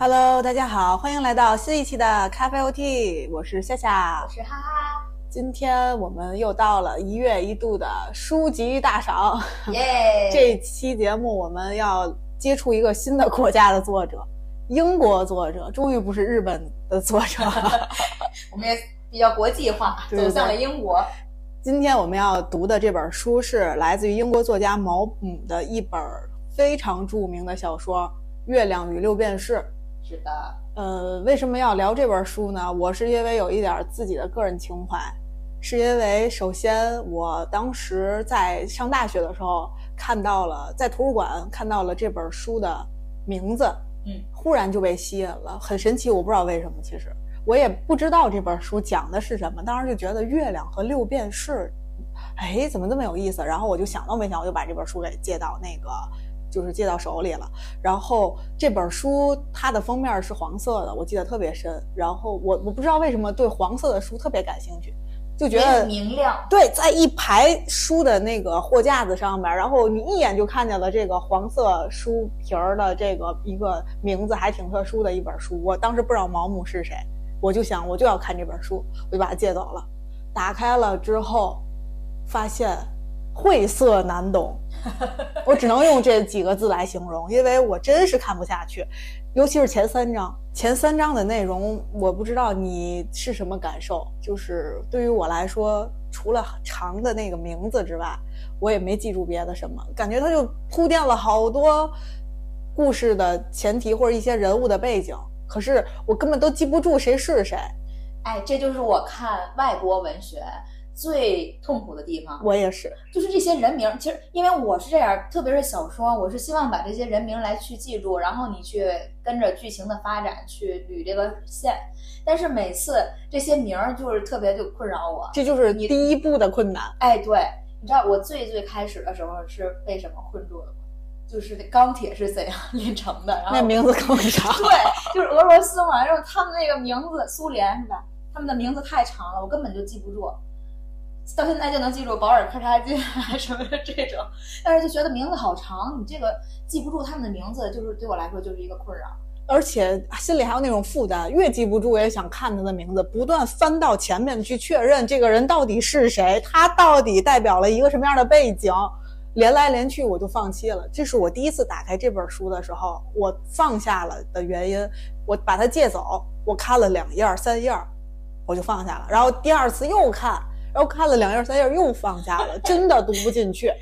Hello，大家好，欢迎来到新一期的咖啡 OT，我是夏夏，我是哈哈。今天我们又到了一月一度的书籍大赏，耶！这期节目我们要接触一个新的国家的作者，英国作者，终于不是日本的作者了。我们也比较国际化，走向了英国。今天我们要读的这本书是来自于英国作家毛姆的一本非常著名的小说《月亮与六便士》。是的，呃，为什么要聊这本书呢？我是因为有一点自己的个人情怀，是因为首先我当时在上大学的时候看到了，在图书馆看到了这本书的名字，嗯，忽然就被吸引了，很神奇，我不知道为什么，其实我也不知道这本书讲的是什么，当时就觉得月亮和六便士，哎，怎么这么有意思？然后我就想都没想，我就把这本书给借到那个。就是借到手里了，然后这本书它的封面是黄色的，我记得特别深。然后我我不知道为什么对黄色的书特别感兴趣，就觉得明亮。对，在一排书的那个货架子上面，然后你一眼就看见了这个黄色书皮儿的这个一个名字，还挺特殊的一本书。我当时不知道毛姆是谁，我就想我就要看这本书，我就把它借走了。打开了之后，发现晦涩难懂。我只能用这几个字来形容，因为我真是看不下去，尤其是前三章。前三章的内容，我不知道你是什么感受。就是对于我来说，除了长的那个名字之外，我也没记住别的什么。感觉他就铺垫了好多故事的前提或者一些人物的背景，可是我根本都记不住谁是谁。哎，这就是我看外国文学。最痛苦的地方，我也是，就是这些人名。其实，因为我是这样，特别是小说，我是希望把这些人名来去记住，然后你去跟着剧情的发展去捋这个线。但是每次这些名儿就是特别就困扰我，这就是你第一步的困难。哎，对，你知道我最最开始的时候是被什么困住了吗？就是钢铁是怎样炼成的？然后那名字更长。对，就是俄罗斯嘛，然后他们那个名字，苏联是吧？他们的名字太长了，我根本就记不住。到现在就能记住保尔柯察金 什么的这种，但是就觉得名字好长，你这个记不住他们的名字，就是对我来说就是一个困扰，而且心里还有那种负担，越记不住也想看他的名字，不断翻到前面去确认这个人到底是谁，他到底代表了一个什么样的背景，连来连去我就放弃了。这是我第一次打开这本书的时候，我放下了的原因。我把它借走，我看了两页三页，我就放下了，然后第二次又看。然后看了两页三页又放下了，真的读不进去。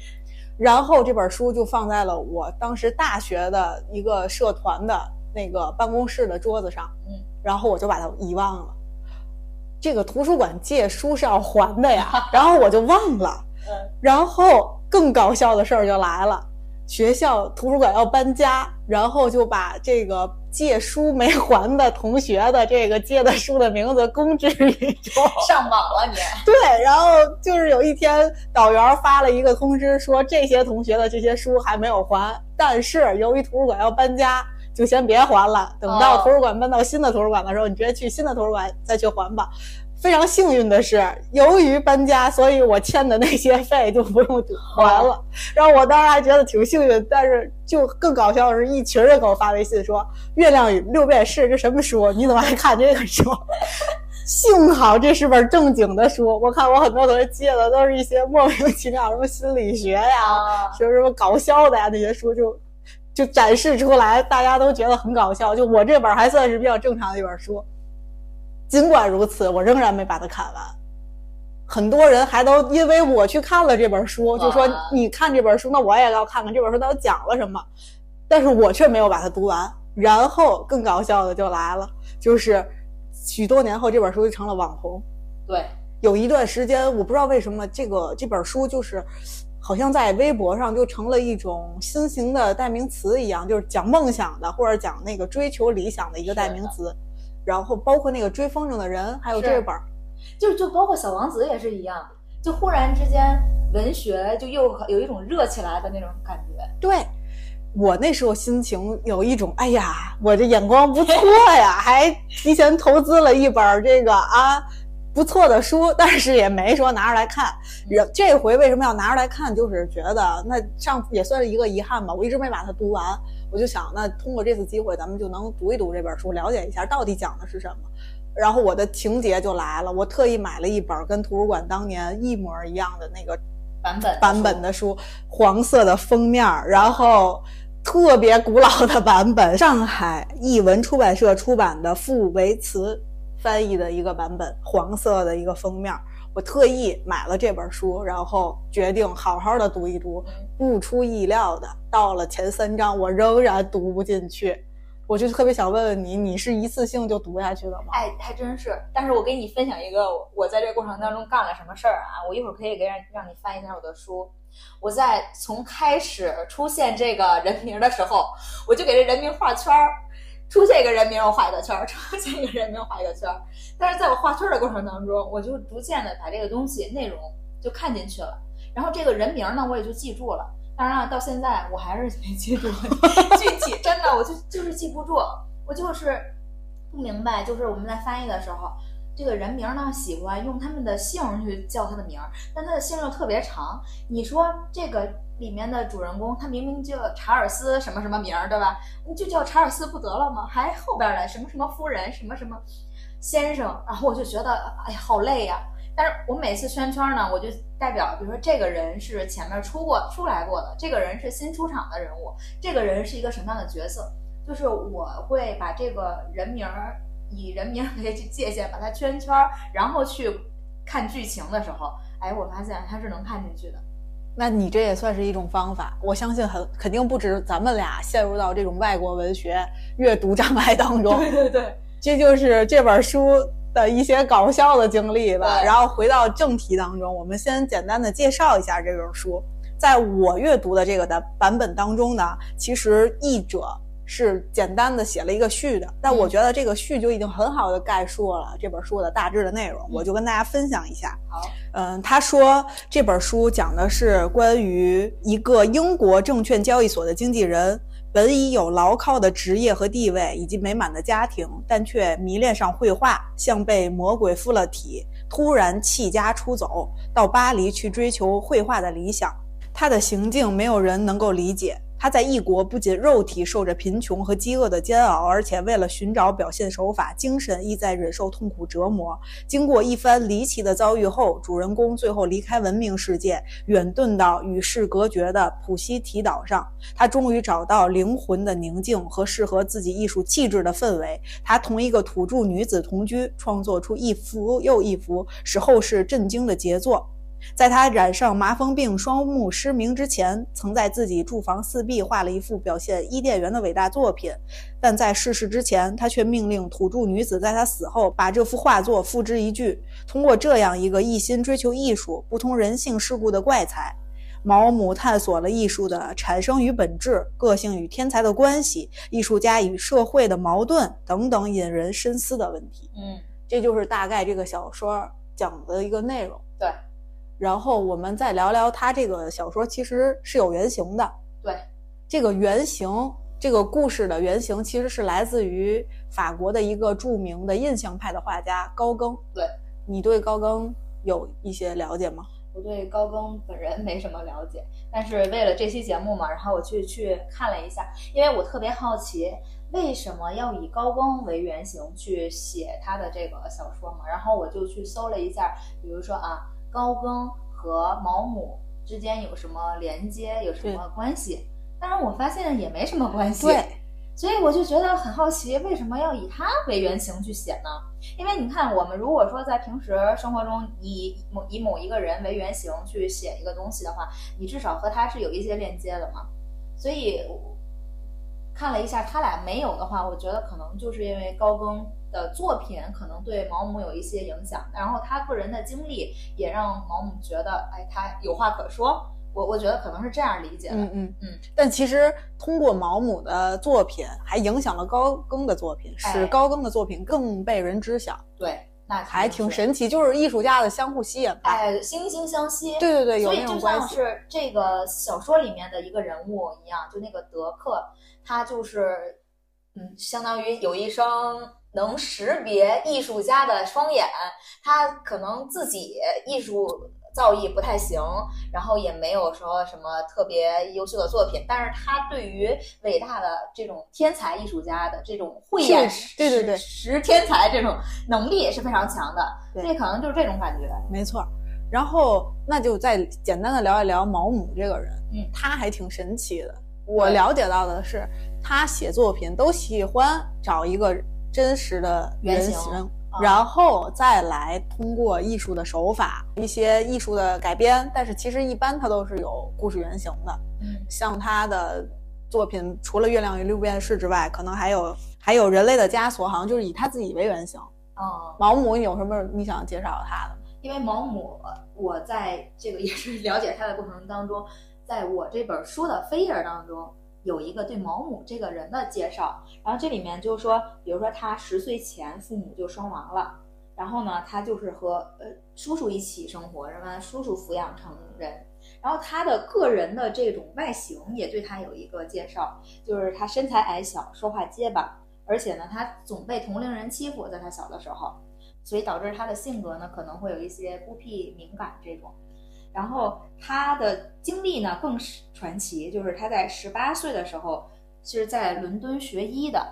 然后这本书就放在了我当时大学的一个社团的那个办公室的桌子上，嗯，然后我就把它遗忘了。这个图书馆借书是要还的呀，然后我就忘了。嗯，然后更搞笑的事儿就来了。学校图书馆要搬家，然后就把这个借书没还的同学的这个借的书的名字公之于众。上网了你？对，然后就是有一天导员发了一个通知，说这些同学的这些书还没有还，但是由于图书馆要搬家，就先别还了，等到图书馆搬到新的图书馆的时候，你直接去新的图书馆再去还吧。非常幸运的是，由于搬家，所以我欠的那些费就不用还了。然后我当时还觉得挺幸运，但是就更搞笑的是，一群人给我发微信说《月亮与六便士》这什么书？你怎么还看这个书？幸好这是本正经的书。我看我很多同学借的都是一些莫名其妙什么心理学呀、什么什么搞笑的呀那些书，就就展示出来，大家都觉得很搞笑。就我这本还算是比较正常的一本书。尽管如此，我仍然没把它看完。很多人还都因为我去看了这本书，就说你看这本书，那我也要看看这本书到底讲了什么。但是我却没有把它读完。然后更搞笑的就来了，就是许多年后这本书就成了网红。对，有一段时间我不知道为什么这个这本书就是好像在微博上就成了一种新型的代名词一样，就是讲梦想的或者讲那个追求理想的一个代名词。然后包括那个追风筝的人，还有这本，就就包括小王子也是一样，就忽然之间文学就又有一种热起来的那种感觉。对，我那时候心情有一种，哎呀，我这眼光不错呀，还提前投资了一本这个啊不错的书，但是也没说拿出来看。这回为什么要拿出来看？就是觉得那上也算是一个遗憾吧。我一直没把它读完，我就想，那通过这次机会，咱们就能读一读这本书，了解一下到底讲的是什么。然后我的情节就来了，我特意买了一本跟图书馆当年一模一样的那个版本版本的书，黄色的封面，然后特别古老的版本，上海译文出版社出版的傅维慈翻译的一个版本，黄色的一个封面。我特意买了这本书，然后决定好好的读一读。不出意料的，到了前三章，我仍然读不进去。我就特别想问问你，你是一次性就读下去的吗？哎，还真是。但是我给你分享一个我在这过程当中干了什么事儿啊？我一会儿可以给让让你翻一下我的书。我在从开始出现这个人名的时候，我就给这人名画圈儿。出现一个人名，我画一个圈儿；出现一个人名，画一个圈儿。但是在我画圈的过程当中，我就逐渐的把这个东西内容就看进去了。然后这个人名呢，我也就记住了。当然了，到现在我还是没记住 具体，真的，我就就是记不住，我就是不明白。就是我们在翻译的时候，这个人名呢，喜欢用他们的姓去叫他的名儿，但他的姓又特别长。你说这个里面的主人公，他明明叫查尔斯什么什么名儿，对吧？你就叫查尔斯不得了吗？还后边的什么什么夫人，什么什么先生，然后我就觉得，哎呀，好累呀。但是我每次圈圈呢，我就代表，比如说这个人是前面出过、出来过的，这个人是新出场的人物，这个人是一个什么样的角色，就是我会把这个人名儿以人名为界限，把它圈圈，然后去看剧情的时候，哎，我发现他是能看进去的。那你这也算是一种方法，我相信很肯定不止咱们俩陷入到这种外国文学阅读障碍当中。对对对，这就是这本书。的一些搞笑的经历吧，然后回到正题当中，我们先简单的介绍一下这本书。在我阅读的这个的版本当中呢，其实译者是简单的写了一个序的，但我觉得这个序就已经很好的概述了这本书的大致的内容，我就跟大家分享一下。好，嗯，他说这本书讲的是关于一个英国证券交易所的经纪人。本已有牢靠的职业和地位，以及美满的家庭，但却迷恋上绘画，像被魔鬼附了体，突然弃家出走，到巴黎去追求绘画的理想。他的行径没有人能够理解。他在异国不仅肉体受着贫穷和饥饿的煎熬，而且为了寻找表现手法，精神亦在忍受痛苦折磨。经过一番离奇的遭遇后，主人公最后离开文明世界，远遁到与世隔绝的普希提岛上。他终于找到灵魂的宁静和适合自己艺术气质的氛围。他同一个土著女子同居，创作出一幅又一幅使后世震惊的杰作。在他染上麻风病、双目失明之前，曾在自己住房四壁画了一幅表现伊甸园的伟大作品。但在逝世之前，他却命令土著女子在他死后把这幅画作付之一炬。通过这样一个一心追求艺术、不通人性世故的怪才，毛姆探索了艺术的产生与本质、个性与天才的关系、艺术家与社会的矛盾等等引人深思的问题。嗯，这就是大概这个小说讲的一个内容。对。然后我们再聊聊他这个小说其实是有原型的。对，这个原型，这个故事的原型其实是来自于法国的一个著名的印象派的画家高更。对，你对高更有一些了解吗？我对高更本人没什么了解，但是为了这期节目嘛，然后我去去看了一下，因为我特别好奇为什么要以高更为原型去写他的这个小说嘛，然后我就去搜了一下，比如说啊。高更和毛姆之间有什么连接，有什么关系？当然，我发现也没什么关系。对，所以我就觉得很好奇，为什么要以他为原型去写呢？因为你看，我们如果说在平时生活中以某以某一个人为原型去写一个东西的话，你至少和他是有一些链接的嘛。所以看了一下，他俩没有的话，我觉得可能就是因为高更。的作品可能对毛姆有一些影响，然后他个人的经历也让毛姆觉得，哎，他有话可说。我我觉得可能是这样理解的。嗯嗯嗯。但其实通过毛姆的作品，还影响了高更的作品，使高更的作品更被人知晓。对，那还挺神奇，就是艺术家的相互吸引吧。哎，惺惺相惜。对对对，有那种关系。就像是这个小说里面的一个人物一样，就那个德克，他就是，嗯，相当于有一生。能识别艺术家的双眼，他可能自己艺术造诣不太行，然后也没有说什么特别优秀的作品，但是他对于伟大的这种天才艺术家的这种慧眼识对对对识天才这种能力也是非常强的，这可能就是这种感觉。没错。然后那就再简单的聊一聊毛姆这个人，嗯他还挺神奇的。我了解到的是，他写作品都喜欢找一个真实的人原型然后再来通过艺术的手法、一些艺术的改编，但是其实一般它都是有故事原型的。嗯像他的作品，除了《月亮与六便士》之外，可能还有还有《人类的枷锁》，好像就是以他自己为原型。嗯，毛姆，你有什么你想介绍他的？因为毛姆，我在这个也是了解他的过程当中，在我这本书的扉页当中有一个对毛姆这个人的介绍，然后这里面就是说，比如说他十岁前父母就双亡了，然后呢，他就是和呃叔叔一起生活，然后叔叔抚养成人，然后他的个人的这种外形也对他有一个介绍，就是他身材矮小，说话结巴，而且呢，他总被同龄人欺负，在他小的时候。所以导致他的性格呢可能会有一些孤僻敏感这种。然后他的经历呢更是传奇，就是他在十八岁的时候是在伦敦学医的，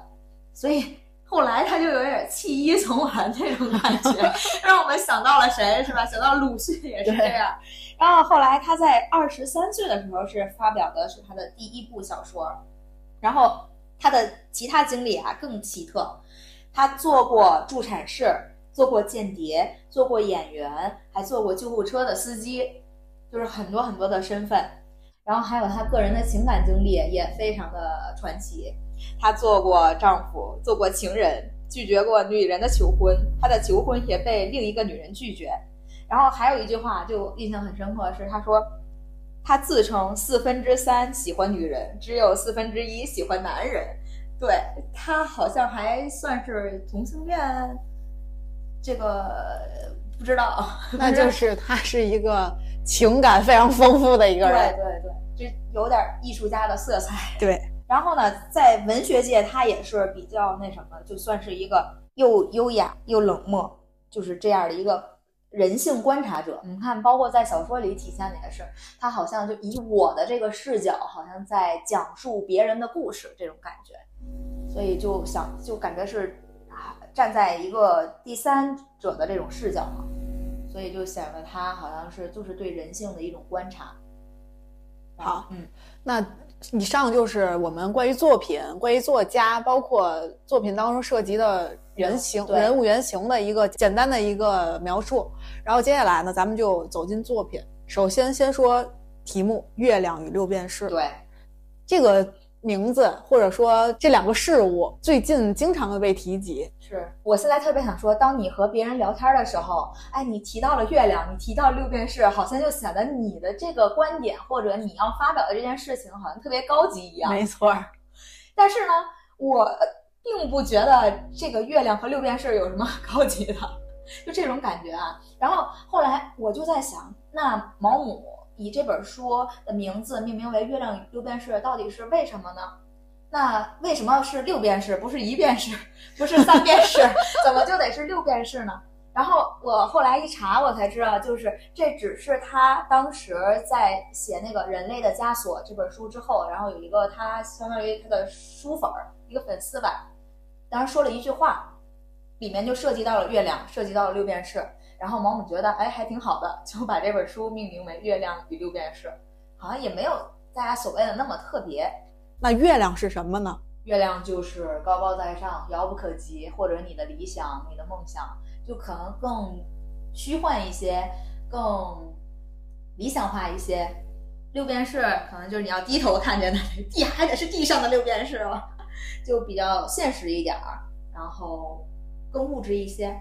所以 后来他就有点弃医从文这种感觉，让我们想到了谁是吧？想到鲁迅也是这样。然后后来他在二十三岁的时候是发表的是他的第一部小说，然后他的其他经历啊更奇特，他做过助产士。做过间谍，做过演员，还做过救护车的司机，就是很多很多的身份。然后还有她个人的情感经历也非常的传奇。她做过丈夫，做过情人，拒绝过女人的求婚，她的求婚也被另一个女人拒绝。然后还有一句话就印象很深刻，是她说她自称四分之三喜欢女人，只有四分之一喜欢男人。对她好像还算是同性恋。这个不知道，那就是他是一个情感非常丰富的一个人，对对对，这有点艺术家的色彩。对，然后呢，在文学界，他也是比较那什么，就算是一个又优雅又冷漠，就是这样的一个人性观察者。你看，包括在小说里体现的也是，他好像就以我的这个视角，好像在讲述别人的故事这种感觉，所以就想就感觉是。站在一个第三者的这种视角嘛，所以就显得他好像是就是对人性的一种观察。好，嗯，那以上就是我们关于作品、关于作家，包括作品当中涉及的人形、人物原型的一个简单的一个描述。然后接下来呢，咱们就走进作品。首先，先说题目《月亮与六便士》。对，这个名字或者说这两个事物，最近经常的被提及。是我现在特别想说，当你和别人聊天的时候，哎，你提到了月亮，你提到六便士，好像就显得你的这个观点或者你要发表的这件事情好像特别高级一样。没错，但是呢，我并不觉得这个月亮和六便士有什么高级的，就这种感觉啊。然后后来我就在想，那毛姆以这本书的名字命名为《月亮六便士》，到底是为什么呢？那为什么是六便士，不是一便士，不是三便士，怎么就得是六便士呢？然后我后来一查，我才知道，就是这只是他当时在写那个《人类的枷锁》这本书之后，然后有一个他相当于他的书粉儿，一个粉丝吧，当时说了一句话，里面就涉及到了月亮，涉及到了六便士。然后毛姆觉得，哎，还挺好的，就把这本书命名为《月亮与六便士》，好像也没有大家所谓的那么特别。那月亮是什么呢？月亮就是高高在上、遥不可及，或者你的理想、你的梦想，就可能更虚幻一些，更理想化一些。六便士可能就是你要低头看见的地，还得是地上的六便士了，就比较现实一点儿，然后更物质一些。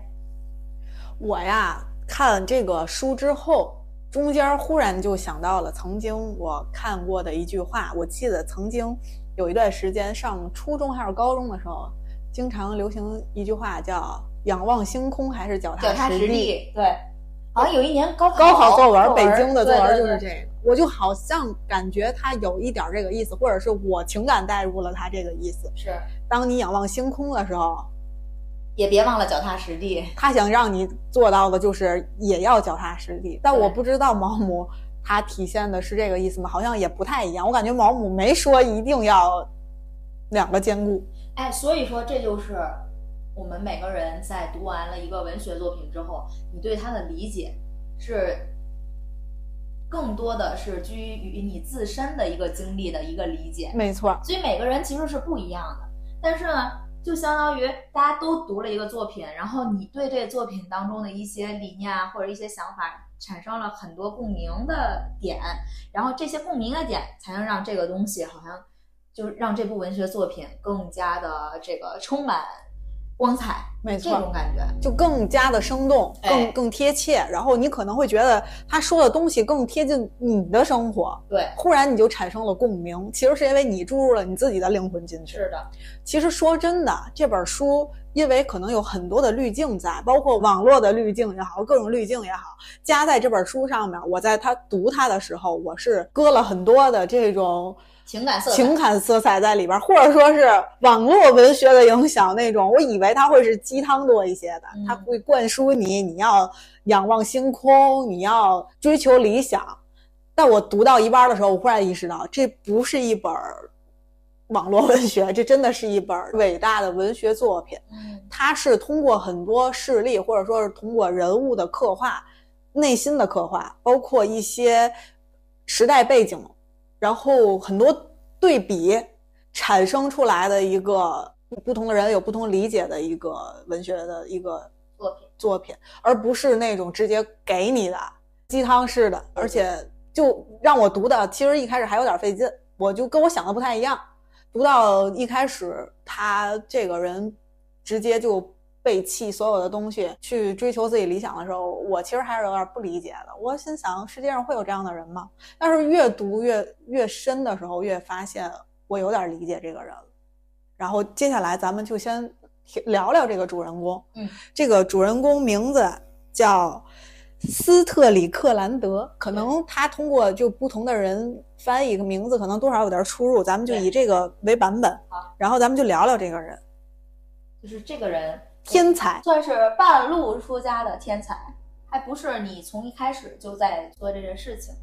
我呀，看这个书之后，中间忽然就想到了曾经我看过的一句话。我记得曾经有一段时间上初中还是高中的时候，经常流行一句话叫“仰望星空还是脚脚踏实实地，对。好像有一年高考高考作文，北京的作文就是这个。我就好像感觉他有一点这个意思，或者是我情感带入了他这个意思。是当你仰望星空的时候，也别忘了脚踏实地。他想让你做到的就是也要脚踏实地，但我不知道毛姆他体现的是这个意思吗？好像也不太一样。我感觉毛姆没说一定要两个兼顾。哎，所以说这就是我们每个人在读完了一个文学作品之后，你对他的理解是更多的是基于你自身的一个经历的一个理解。没错，所以每个人其实是不一样的。但是呢，就相当于大家都读了一个作品，然后你对这个作品当中的一些理念啊，或者一些想法产生了很多共鸣的点，然后这些共鸣的点才能让这个东西好像就让这部文学作品更加的这个充满光彩。没错，这种感觉就更加的生动，更更贴切。然后你可能会觉得他说的东西更贴近你的生活，对，忽然你就产生了共鸣。其实是因为你注入了你自己的灵魂进去。是的，其实说真的，这本书因为可能有很多的滤镜在，包括网络的滤镜也好，各种滤镜也好，加在这本书上面。我在他读他的时候，我是搁了很多的这种。情感色彩情感色彩在里边，或者说是网络文学的影响那种。我以为它会是鸡汤多一些的，它会灌输你你要仰望星空，你要追求理想。但我读到一半的时候，我忽然意识到，这不是一本网络文学，这真的是一本伟大的文学作品。它是通过很多事例，或者说是通过人物的刻画、内心的刻画，包括一些时代背景。然后很多对比产生出来的一个不同的人有不同理解的一个文学的一个作品作品，而不是那种直接给你的鸡汤式的，而且就让我读的其实一开始还有点费劲，我就跟我想的不太一样。读到一开始，他这个人直接就。背弃所有的东西去追求自己理想的时候，我其实还是有点不理解的。我心想，世界上会有这样的人吗？但是越读越越深的时候，越发现我有点理解这个人了。然后接下来咱们就先聊聊这个主人公。嗯，这个主人公名字叫斯特里克兰德，可能他通过就不同的人翻译一个名字，可能多少有点出入。咱们就以这个为版本。好，然后咱们就聊聊这个人，就是这个人。天才算是半路出家的天才，还不是你从一开始就在做这件事情。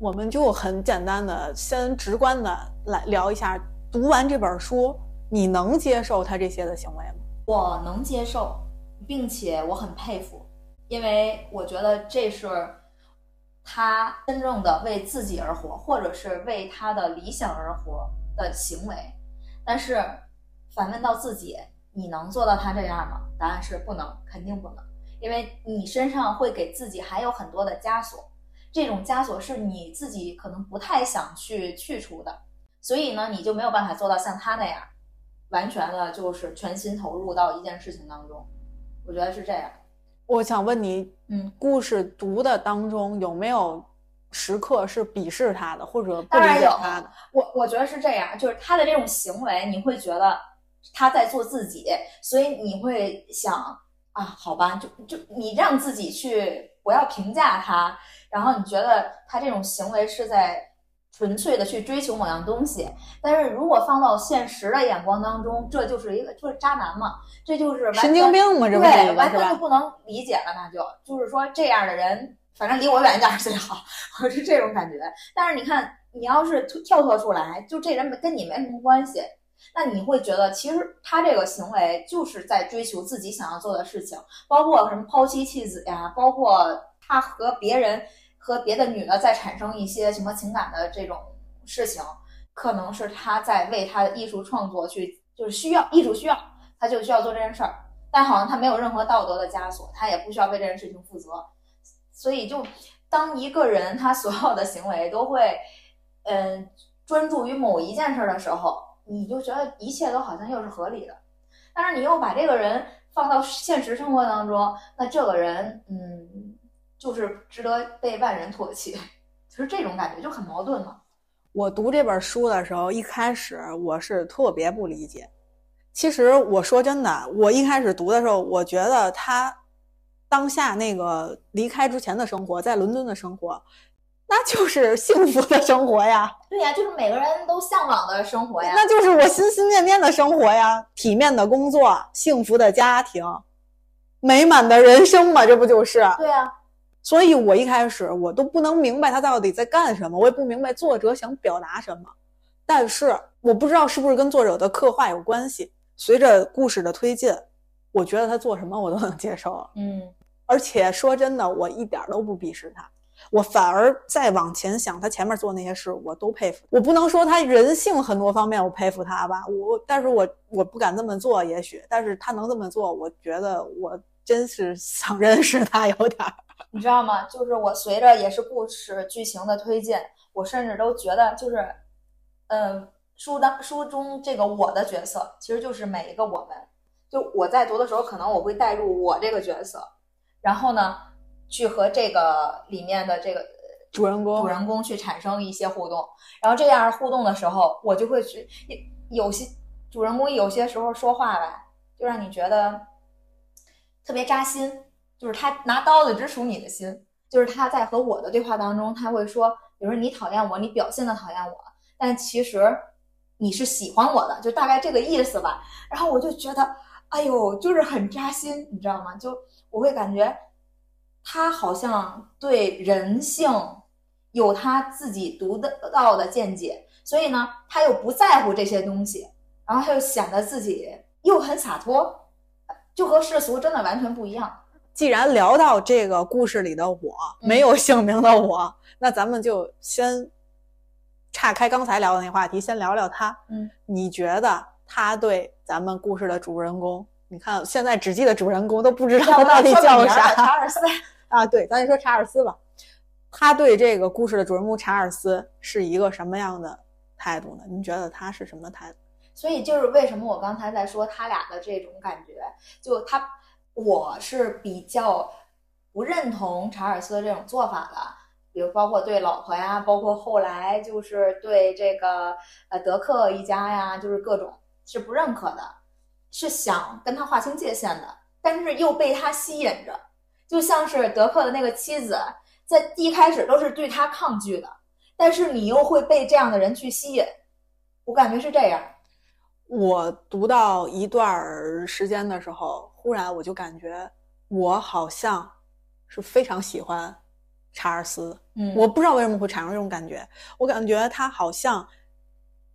我们就很简单的，先直观的来聊一下，读完这本书，你能接受他这些的行为吗？我能接受，并且我很佩服，因为我觉得这是他真正的为自己而活，或者是为他的理想而活的行为。但是反问到自己。你能做到他这样吗？答案是不能，肯定不能，因为你身上会给自己还有很多的枷锁，这种枷锁是你自己可能不太想去去除的，所以呢，你就没有办法做到像他那样，完全的就是全心投入到一件事情当中。我觉得是这样。我想问你，嗯，故事读的当中有没有时刻是鄙视他的，或者不理解他的？我我觉得是这样，就是他的这种行为，你会觉得。他在做自己，所以你会想啊，好吧，就就你让自己去不要评价他，然后你觉得他这种行为是在纯粹的去追求某样东西。但是如果放到现实的眼光当中，这就是一个就是渣男嘛，这就是神经病嘛，这不对，完全就不能理解了，那就就是说这样的人，反正离我远一点最好，我 是这种感觉。但是你看，你要是跳脱出来，就这人跟你没什么关系。那你会觉得，其实他这个行为就是在追求自己想要做的事情，包括什么抛妻弃子呀，包括他和别人、和别的女的在产生一些什么情感的这种事情，可能是他在为他的艺术创作去，就是需要艺术需要，他就需要做这件事儿。但好像他没有任何道德的枷锁，他也不需要为这件事情负责。所以，就当一个人他所有的行为都会，嗯，专注于某一件事的时候。你就觉得一切都好像又是合理的，但是你又把这个人放到现实生活当中，那这个人，嗯，就是值得被万人唾弃，就是这种感觉就很矛盾嘛。我读这本书的时候，一开始我是特别不理解。其实我说真的，我一开始读的时候，我觉得他当下那个离开之前的生活，在伦敦的生活，那就是幸福的生活呀。对呀，就是每个人都向往的生活呀。那就是我心心念念的生活呀，体面的工作，幸福的家庭，美满的人生嘛，这不就是？对呀。所以我一开始我都不能明白他到底在干什么，我也不明白作者想表达什么。但是我不知道是不是跟作者的刻画有关系。随着故事的推进，我觉得他做什么我都能接受了。嗯，而且说真的，我一点都不鄙视他，我反而再往前想，他前面做那些事我都佩服。我不能说他人性很多方面我佩服他吧，我但是我我不敢这么做，也许，但是他能这么做，我觉得我真是想认识他有点儿。你知道吗？就是我随着也是故事剧情的推进，我甚至都觉得就是，嗯，书当书中这个我的角色，其实就是每一个我们。就我在读的时候，可能我会带入我这个角色，然后呢，去和这个里面的这个主人公主人公去产生一些互动。然后这样互动的时候，我就会去有些主人公有些时候说话吧，就让你觉得特别扎心。就是他拿刀子直杵你的心，就是他在和我的对话当中，他会说，比如说你讨厌我，你表现的讨厌我，但其实你是喜欢我的，就大概这个意思吧。然后我就觉得，哎呦，就是很扎心，你知道吗？就我会感觉他好像对人性有他自己独到的见解，所以呢，他又不在乎这些东西，然后他又显得自己又很洒脱，就和世俗真的完全不一样。既然聊到这个故事里的我没有姓名的我，那咱们就先岔开刚才聊的那话题，先聊聊他。嗯，你觉得他对咱们故事的主人公？你看现在只记得主人公，都不知道他到底叫啥。查尔斯 啊，对，咱就说查尔斯吧。他对这个故事的主人公查尔斯是一个什么样的态度呢？你觉得他是什么态度？所以就是为什么我刚才在说他俩的这种感觉，就他。我是比较不认同查尔斯的这种做法的，比如包括对老婆呀，包括后来就是对这个呃德克一家呀，就是各种是不认可的，是想跟他划清界限的，但是又被他吸引着，就像是德克的那个妻子，在一开始都是对他抗拒的，但是你又会被这样的人去吸引，我感觉是这样。我读到一段时间的时候。忽然我就感觉我好像是非常喜欢查尔斯，嗯，我不知道为什么会产生这种感觉，我感觉他好像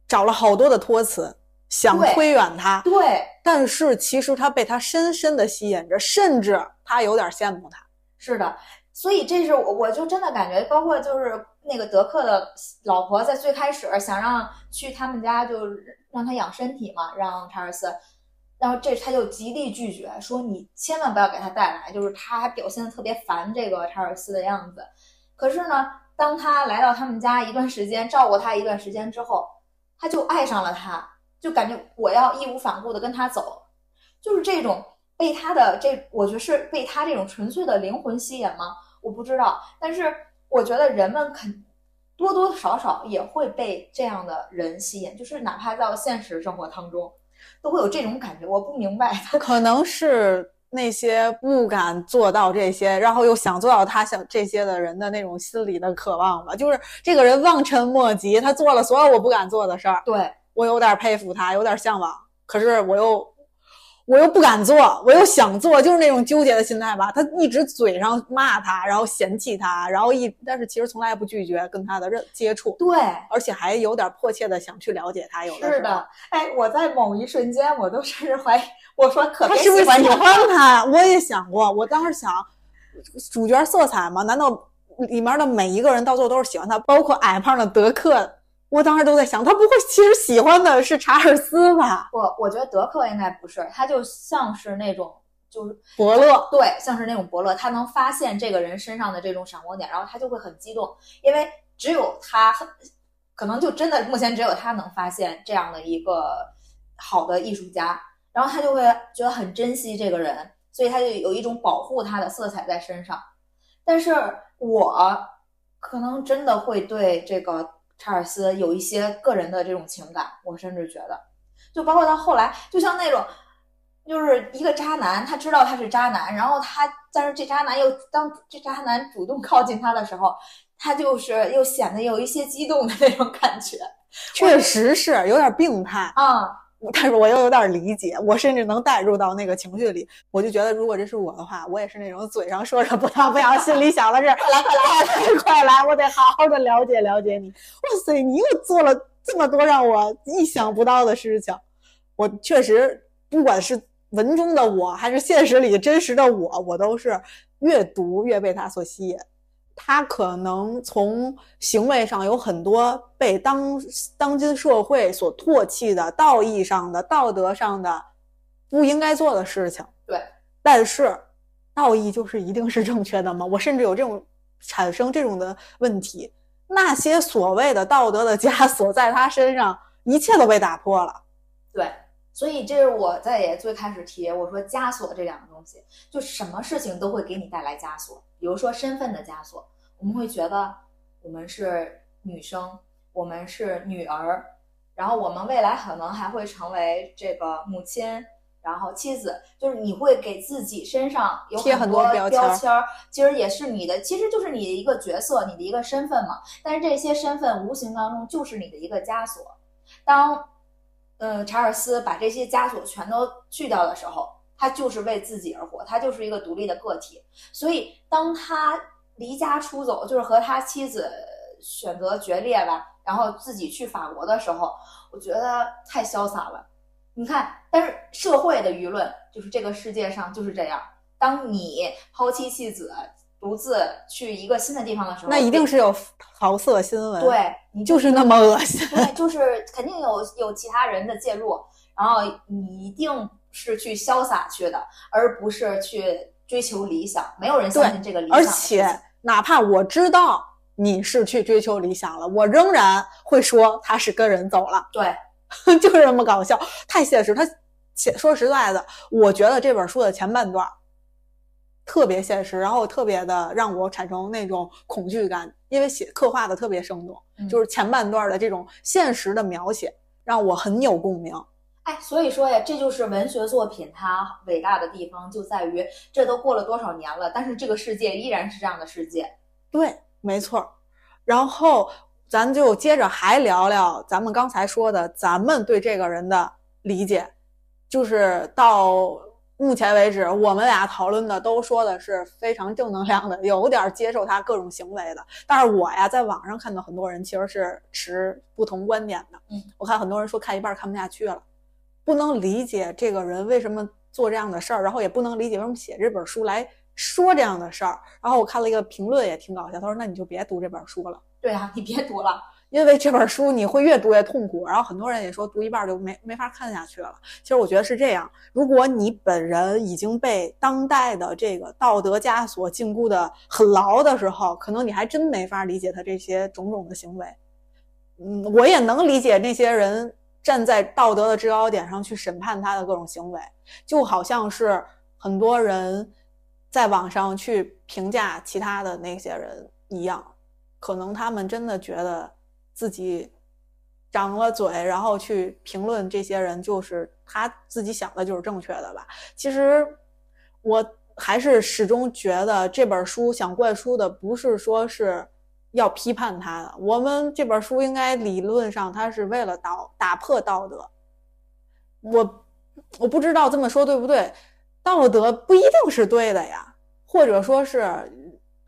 找了好多的托词，想推远他，对，但是其实他被他深深的吸引着，甚至他有点羡慕他。是的，所以这是我我就真的感觉，包括就是那个德克的老婆在最开始想让去他们家，就让他养身体嘛，让查尔斯。然后这他就极力拒绝，说你千万不要给他带来，就是他还表现的特别烦这个查尔斯的样子。可是呢，当他来到他们家一段时间，照顾他一段时间之后，他就爱上了他，就感觉我要义无反顾的跟他走，就是这种被他的这，我觉得是被他这种纯粹的灵魂吸引吗？我不知道，但是我觉得人们肯多多少少也会被这样的人吸引，就是哪怕到现实生活当中。都会有这种感觉，我不明白，可能是那些不敢做到这些，然后又想做到他想这些的人的那种心理的渴望吧。就是这个人望尘莫及，他做了所有我不敢做的事儿，对我有点佩服他，有点向往，可是我又。我又不敢做，我又想做，就是那种纠结的心态吧。他一直嘴上骂他，然后嫌弃他，然后一，但是其实从来不拒绝跟他的认接触。对，而且还有点迫切的想去了解他。有的是的，哎，我在某一瞬间，我都甚至怀疑，我说可他是不是喜欢他？我也想过，我当时想，主角色彩嘛，难道里面的每一个人到最后都是喜欢他？包括矮胖的德克。我当时都在想，他不会其实喜欢的是查尔斯吧？我我觉得德克应该不是，他就像是那种就是伯乐，对，像是那种伯乐，他能发现这个人身上的这种闪光点，然后他就会很激动，因为只有他，可能就真的目前只有他能发现这样的一个好的艺术家，然后他就会觉得很珍惜这个人，所以他就有一种保护他的色彩在身上。但是我可能真的会对这个。查尔斯有一些个人的这种情感，我甚至觉得，就包括到后来，就像那种，就是一个渣男，他知道他是渣男，然后他，但是这渣男又当这渣男主动靠近他的时候，他就是又显得有一些激动的那种感觉。确实是有点病态啊，但是我又有点理解，我甚至能带入到那个情绪里。我就觉得，如果这是我的话，我也是那种嘴上说着不要不要，心里想的是快来快来 快来，我得好好的了解了解你。哇塞，你又做了这么多让我意想不到的事情。我确实，不管是文中的我，还是现实里真实的我，我都是越读越被他所吸引。他可能从行为上有很多被当当今社会所唾弃的道义上的、道德上的不应该做的事情。对，但是道义就是一定是正确的吗？我甚至有这种产生这种的问题。那些所谓的道德的枷锁在他身上，一切都被打破了。对。所以这是我在也最开始提，我说枷锁这两个东西，就什么事情都会给你带来枷锁。比如说身份的枷锁，我们会觉得我们是女生，我们是女儿，然后我们未来可能还会成为这个母亲，然后妻子，就是你会给自己身上有很多标签儿，其实也是你的，其实就是你的一个角色，你的一个身份嘛。但是这些身份无形当中就是你的一个枷锁，当。嗯，查尔斯把这些枷锁全都去掉的时候，他就是为自己而活，他就是一个独立的个体。所以，当他离家出走，就是和他妻子选择决裂吧，然后自己去法国的时候，我觉得太潇洒了。你看，但是社会的舆论就是这个世界上就是这样，当你抛妻弃子。独自去一个新的地方的时候，那一定是有桃色新闻。对你就是那么恶心。对，就是肯定有有其他人的介入，然后你一定是去潇洒去的，而不是去追求理想。没有人相信这个理想。而且，哪怕我知道你是去追求理想了，我仍然会说他是跟人走了。对，就是这么搞笑，太现实。他且说实在的，我觉得这本书的前半段。特别现实，然后特别的让我产生那种恐惧感，因为写刻画的特别生动，就是前半段的这种现实的描写让我很有共鸣。哎，所以说呀，这就是文学作品它伟大的地方，就在于这都过了多少年了，但是这个世界依然是这样的世界。对，没错。然后咱就接着还聊聊咱们刚才说的，咱们对这个人的理解，就是到。目前为止，我们俩讨论的都说的是非常正能量的，有点接受他各种行为的。但是我呀，在网上看到很多人其实是持不同观点的。嗯，我看很多人说看一半看不下去了，不能理解这个人为什么做这样的事儿，然后也不能理解为什么写这本书来说这样的事儿。然后我看了一个评论也挺搞笑，他说：“那你就别读这本书了。”对啊，你别读了。因为这本书你会越读越痛苦，然后很多人也说读一半就没没法看下去了。其实我觉得是这样，如果你本人已经被当代的这个道德枷锁禁锢的很牢的时候，可能你还真没法理解他这些种种的行为。嗯，我也能理解那些人站在道德的制高点上去审判他的各种行为，就好像是很多人在网上去评价其他的那些人一样，可能他们真的觉得。自己长了嘴，然后去评论这些人，就是他自己想的就是正确的吧？其实我还是始终觉得这本书想灌输的不是说是要批判他的，我们这本书应该理论上它是为了打打破道德。我我不知道这么说对不对？道德不一定是对的呀，或者说是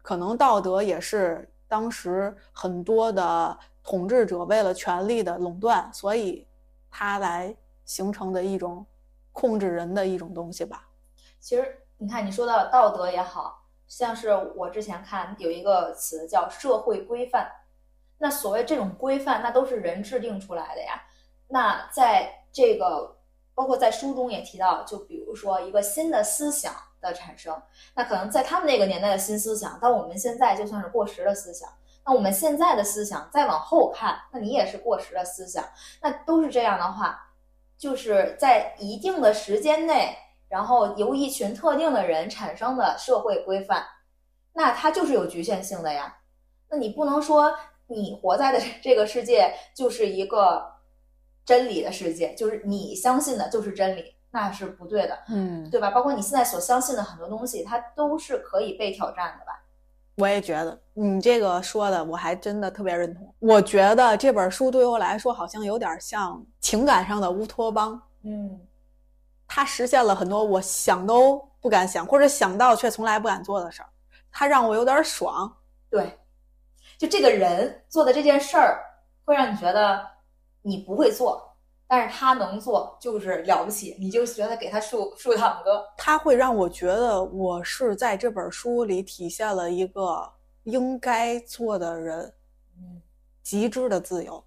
可能道德也是当时很多的。统治者为了权力的垄断，所以他来形成的一种控制人的一种东西吧。其实你看，你说到道德也好像是我之前看有一个词叫社会规范。那所谓这种规范，那都是人制定出来的呀。那在这个包括在书中也提到，就比如说一个新的思想的产生，那可能在他们那个年代的新思想，到我们现在就算是过时的思想。那我们现在的思想再往后看，那你也是过时的思想。那都是这样的话，就是在一定的时间内，然后由一群特定的人产生的社会规范，那它就是有局限性的呀。那你不能说你活在的这个世界就是一个真理的世界，就是你相信的就是真理，那是不对的，嗯，对吧？包括你现在所相信的很多东西，它都是可以被挑战的吧。我也觉得你这个说的，我还真的特别认同。我觉得这本书对我来说，好像有点像情感上的乌托邦。嗯，它实现了很多我想都不敢想，或者想到却从来不敢做的事儿。它让我有点爽。对，就这个人做的这件事儿，会让你觉得你不会做。但是他能做就是了不起，你就觉得给他竖竖躺歌。他会让我觉得我是在这本书里体现了一个应该做的人，嗯，极致的自由。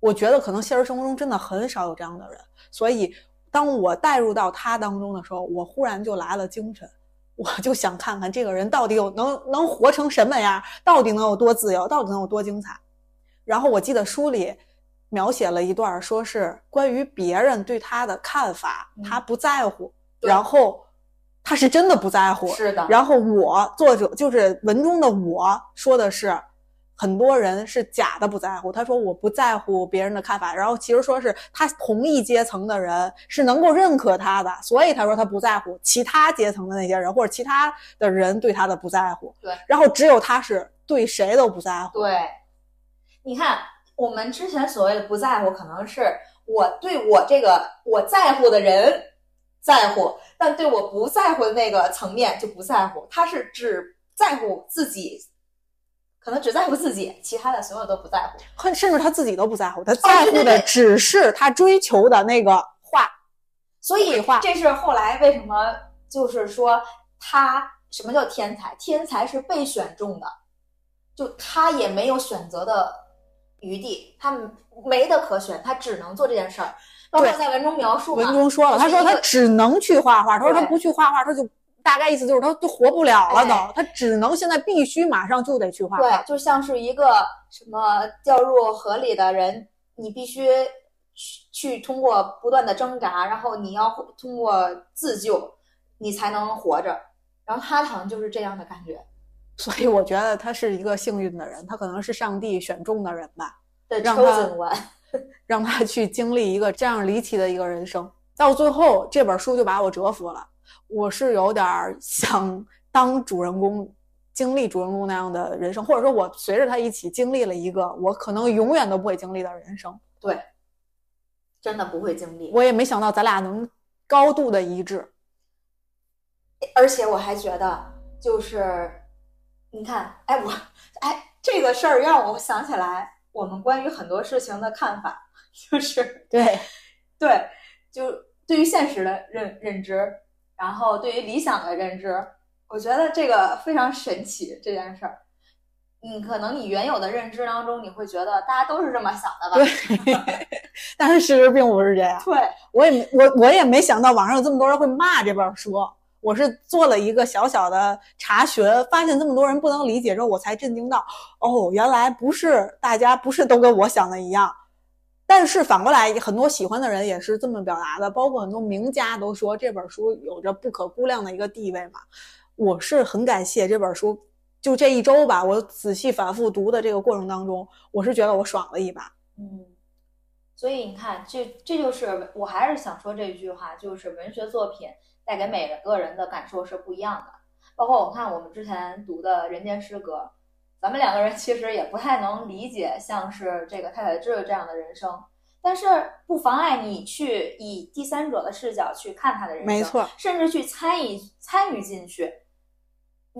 我觉得可能现实生活中真的很少有这样的人，所以当我带入到他当中的时候，我忽然就来了精神，我就想看看这个人到底有能能活成什么样，到底能有多自由，到底能有多精彩。然后我记得书里。描写了一段，说是关于别人对他的看法，他不在乎，然后他是真的不在乎，是的。然后我作者就是文中的我说的是，很多人是假的不在乎。他说我不在乎别人的看法，然后其实说是他同一阶层的人是能够认可他的，所以他说他不在乎其他阶层的那些人或者其他的人对他的不在乎。对，然后只有他是对谁都不在乎。对，你看。我们之前所谓的不在乎，可能是我对我这个我在乎的人在乎，但对我不在乎的那个层面就不在乎。他是只在乎自己，可能只在乎自己，其他的所有都不在乎，甚至他自己都不在乎。他在乎的只是他追求的那个话。所以这是后来为什么就是说他什么叫天才？天才是被选中的，就他也没有选择的。余地，他没得可选，他只能做这件事儿。包括在文中描述，文中说了，他说他只能去画画，他说他不去画画，他就大概意思就是他都活不了了，都他只能现在必须马上就得去画画。对，就像是一个什么掉入河里的人，你必须去去通过不断的挣扎，然后你要通过自救，你才能活着。然后他好像就是这样的感觉。所以我觉得他是一个幸运的人，他可能是上帝选中的人吧，让他 让他去经历一个这样离奇的一个人生。到最后，这本书就把我折服了。我是有点想当主人公，经历主人公那样的人生，或者说，我随着他一起经历了一个我可能永远都不会经历的人生。对，真的不会经历。我也没想到咱俩能高度的一致，而且我还觉得就是。你看，哎，我，哎，这个事儿让我想起来，我们关于很多事情的看法，就是对，对，就对于现实的认认知，然后对于理想的认知，我觉得这个非常神奇。这件事儿，嗯，可能你原有的认知当中，你会觉得大家都是这么想的吧？对，但是事实并不是这样。对，我也我我也没想到网上有这么多人会骂这本书。我是做了一个小小的查询，发现这么多人不能理解之后，我才震惊到，哦，原来不是大家不是都跟我想的一样。但是反过来，很多喜欢的人也是这么表达的，包括很多名家都说这本书有着不可估量的一个地位嘛。我是很感谢这本书，就这一周吧，我仔细反复读的这个过程当中，我是觉得我爽了一把。嗯，所以你看，这这就是我还是想说这句话，就是文学作品。带给每个人的感受是不一样的，包括我看我们之前读的《人间失格》，咱们两个人其实也不太能理解像是这个太宰治这样的人生，但是不妨碍你去以第三者的视角去看他的人生，没错，甚至去参与参与进去。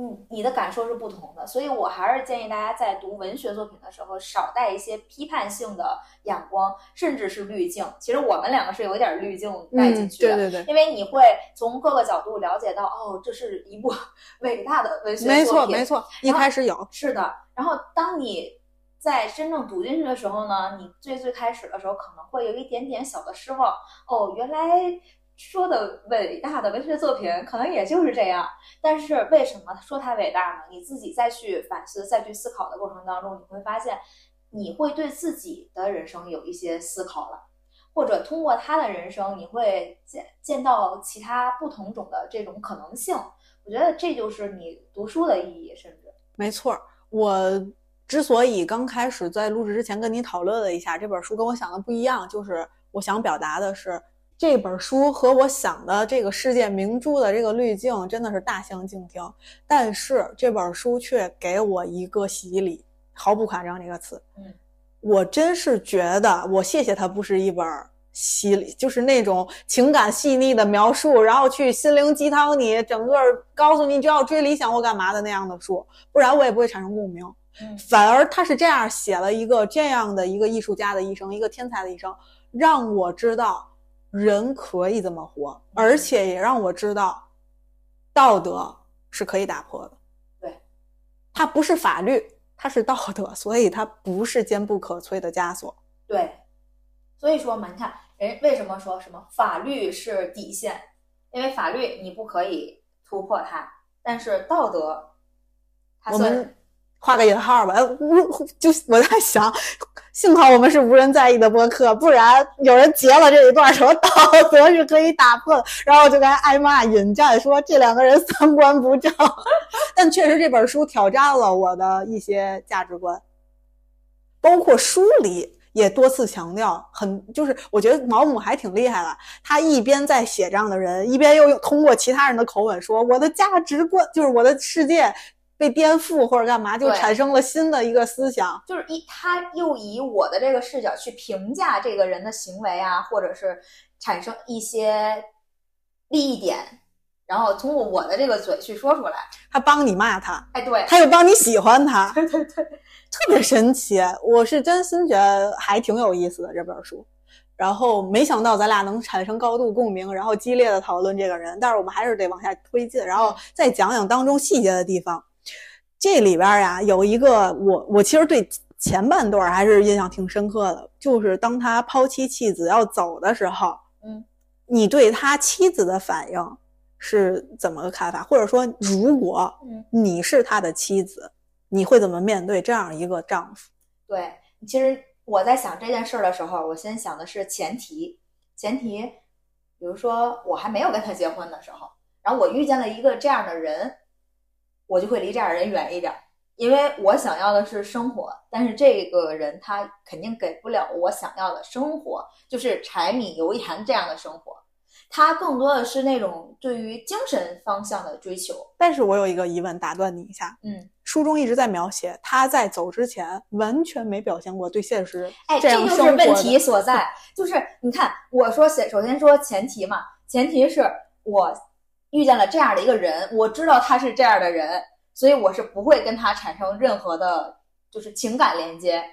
嗯，你的感受是不同的，所以我还是建议大家在读文学作品的时候，少带一些批判性的眼光，甚至是滤镜。其实我们两个是有一点滤镜带进去的，对对对，因为你会从各个角度了解到，哦，这是一部 伟大的文学作品。没错没错，一开始有是的。然后当你在真正读进去的时候呢，你最最开始的时候可能会有一点点小的失望。哦，原来。说的伟大的文学作品可能也就是这样，但是为什么说它伟大呢？你自己再去反思、再去思考的过程当中，你会发现，你会对自己的人生有一些思考了，或者通过他的人生，你会见见到其他不同种的这种可能性。我觉得这就是你读书的意义，甚至没错。我之所以刚开始在录制之前跟你讨论了一下这本书跟我想的不一样，就是我想表达的是。这本书和我想的这个世界明珠的这个滤镜真的是大相径庭，但是这本书却给我一个洗礼，毫不夸张这个词。嗯，我真是觉得，我谢谢它不是一本洗礼，就是那种情感细腻的描述，然后去心灵鸡汤你，整个告诉你就要追理想或干嘛的那样的书，不然我也不会产生共鸣。嗯反而他是这样写了一个这样的一个艺术家的一生，一个天才的一生，让我知道人可以这么活，而且也让我知道道德是可以打破的。对，它不是法律，它是道德，所以它不是坚不可摧的枷锁。对，所以说嘛，你看人为什么说什么法律是底线？因为法律你不可以突破它，但是道德，它算我们画个引号吧，无就我在想，幸好我们是无人在意的播客，不然有人截了这一段说道德是可以打破的，然后就该挨骂引战，说这两个人三观不正。但确实这本书挑战了我的一些价值观，包括书里。也多次强调，很就是我觉得毛姆还挺厉害的。他一边在写这样的人，一边又通过其他人的口吻说，我的价值观就是我的世界被颠覆或者干嘛，就产生了新的一个思想。就是一他又以我的这个视角去评价这个人的行为啊，或者是产生一些利益点，然后通过我的这个嘴去说出来。他帮你骂他，哎，对，他又帮你喜欢他，对对对，特别神奇。我是真心觉得还挺有意思的这本书。然后没想到咱俩能产生高度共鸣，然后激烈的讨论这个人。但是我们还是得往下推进，然后再讲讲当中细节的地方。这里边呀有一个我我其实对前半段还是印象挺深刻的，就是当他抛妻弃子要走的时候，嗯，你对他妻子的反应是怎么个看法？或者说，如果嗯你是他的妻子，你会怎么面对这样一个丈夫？对，其实我在想这件事儿的时候，我先想的是前提，前提，比如说我还没有跟他结婚的时候，然后我遇见了一个这样的人，我就会离这样人远一点儿，因为我想要的是生活，但是这个人他肯定给不了我想要的生活，就是柴米油盐这样的生活，他更多的是那种对于精神方向的追求，但是我有一个疑问，打断你一下。嗯。书中一直在描写他在走之前完全没表现过对现实哎，这这就是问题所在。就是你看，我说先首先说前提嘛，前提是我遇见了这样的一个人，我知道他是这样的人，所以我是不会跟他产生任何的，就是情感连接。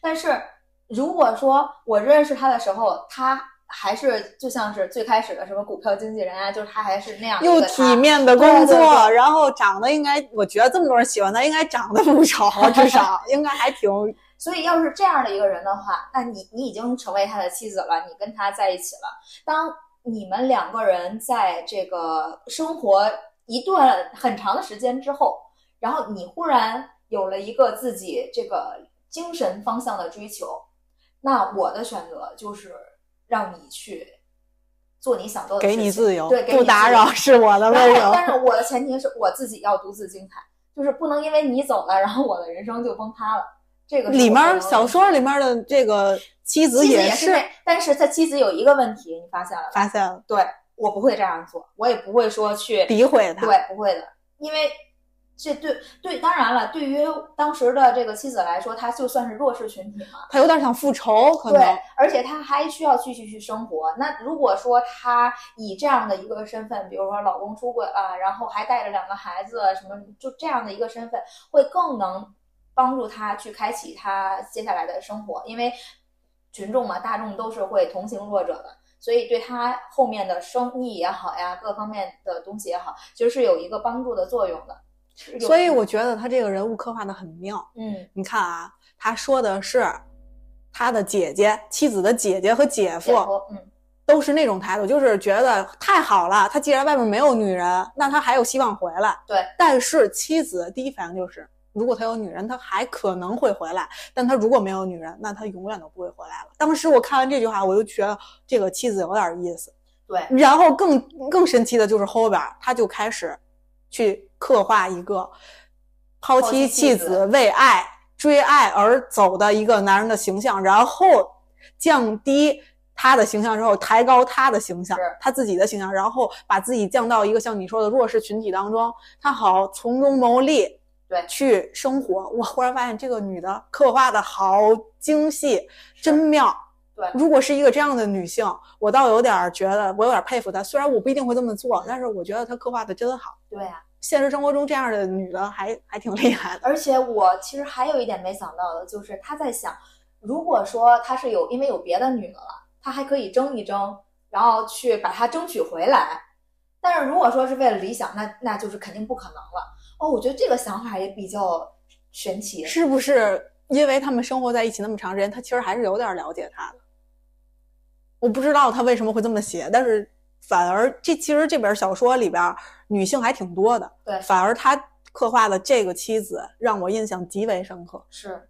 但是如果说我认识他的时候，他还是就像是最开始的什么股票经纪人啊，就是他还是那样的又体面的工作，对对对然后长得应该，我觉得这么多人喜欢他，应该长得不丑，至少应该还挺所以，要是这样的一个人的话，那你你已经成为他的妻子了，你跟他在一起了。当你们两个人在这个生活一段很长的时间之后，然后你忽然有了一个自己这个精神方向的追求，那我的选择就是让你去做你想做的事给，你自由，对，给你不打扰是我的温柔。但是我的前提是我自己要独自精彩，就是不能因为你走了，然后我的人生就崩塌了。这个里面小说里面的这个妻子也是这，但是他妻子有一个问题，你发现了？发现了对我不会这样做，我也不会说去诋毁他，对，不会的，因为这对对，当然了，对于当时的这个妻子来说，她就算是弱势群体嘛，他有点想复仇，可能对，而且她还需要继续去生活。那如果说她以这样的一个身份，比如说老公出轨了，然后还带着两个孩子，什么就这样的一个身份，会更能帮助他去开启他接下来的生活，因为群众嘛，大众都是会同情弱者的。所以对他后面的生意也好呀，各方面的东西也好，其实是有一个帮助的作用的。所以我觉得他这个人物刻画的很妙。嗯你看啊，他说的是他的姐姐、妻子的姐姐和姐夫姐夫嗯都是那种态度，就是觉得太好了，他既然外面没有女人，那他还有希望回来。对，但是妻子第一反应就是，如果他有女人，他还可能会回来；但他如果没有女人，那他永远都不会回来了。当时我看完这句话，我就觉得这个妻子有点意思。对，然后更更神奇的就是后边儿，他就开始去刻画一个抛抛妻弃子为爱追爱而走的一个男人的形象，然后降低他的形象之后，抬高他的形象，他自己的形象，然后把自己降到一个像你说的弱势群体当中，他好从中牟利，对去生活。我忽然发现这个女的刻画的好精细，真妙。对如果是一个这样的女性，我倒有点儿觉得，我有点儿佩服她。虽然我不一定会这么做，但是我觉得她刻画的真好。对啊、现实生活中这样的女的还还挺厉害的。而且我其实还有一点没想到的，就是她在想，如果说她是有因为有别的女的了，她还可以争一争，然后去把她争取回来。但是如果说是为了理想，那那就是肯定不可能了。哦，我觉得这个想法也比较神奇。是不是因为他们生活在一起那么长时间，他其实还是有点了解他的？我不知道他为什么会这么写，但是反而这其实这本小说里边女性还挺多的，对反而他刻画的这个妻子让我印象极为深刻。是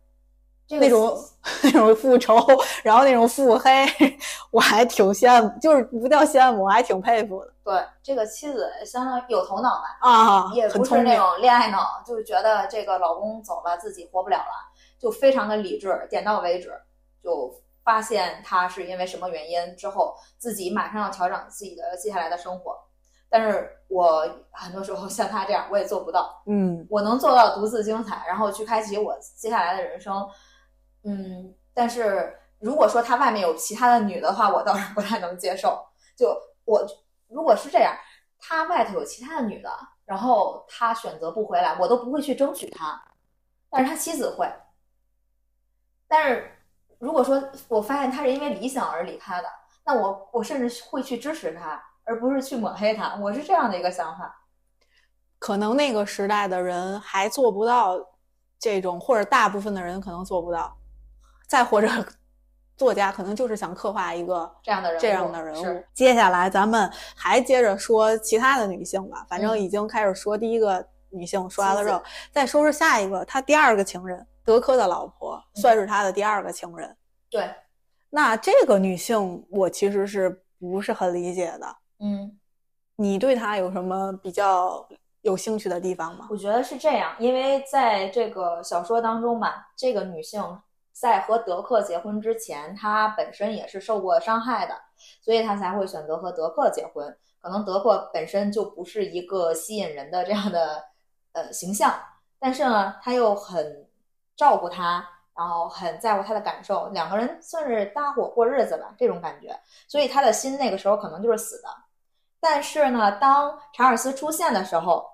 这个那种 那种复仇，然后那种腹黑，我还挺羡慕，就是不叫羡慕，我还挺佩服的对这个妻子相当于有头脑吧，啊，也。不是那种恋爱脑，就是觉得这个老公走了，自己活不了了，就非常的理智，点到为止，就发现他是因为什么原因之后，自己马上要调整自己的接下来的生活。但是我很多时候像他这样，我也做不到。嗯，我能做到独自精彩，然后去开启我接下来的人生。嗯，但是如果说他外面有其他的女的话，我倒是不太能接受。就我如果是这样，他外头有其他的女的，然后他选择不回来，我都不会去争取他，但是他妻子会。但是如果说我发现他是因为理想而离开的，那我我甚至会去支持他，而不是去抹黑他。我是这样的一个想法。可能那个时代的人还做不到这种，或者大部分的人可能做不到，再或者作家可能就是想刻画一个这样的人物这样的人物。接下来咱们还接着说其他的女性吧，反正嗯已经开始说第一个女性说完了之后，再说说下一个，他第二个情人德科的老婆，嗯算是他的第二个情人。对，那这个女性我其实是不是很理解的？嗯。你对她有什么比较有兴趣的地方吗？我觉得是这样，因为在这个小说当中嘛，这个女性在和德克结婚之前，他本身也是受过伤害的，所以他才会选择和德克结婚。可能德克本身就不是一个吸引人的这样的呃形象，但是呢，他又很照顾他，然后很在乎他的感受，两个人算是搭伙过日子吧，这种感觉。所以他的心那个时候可能就是死的。但是呢，当查尔斯出现的时候，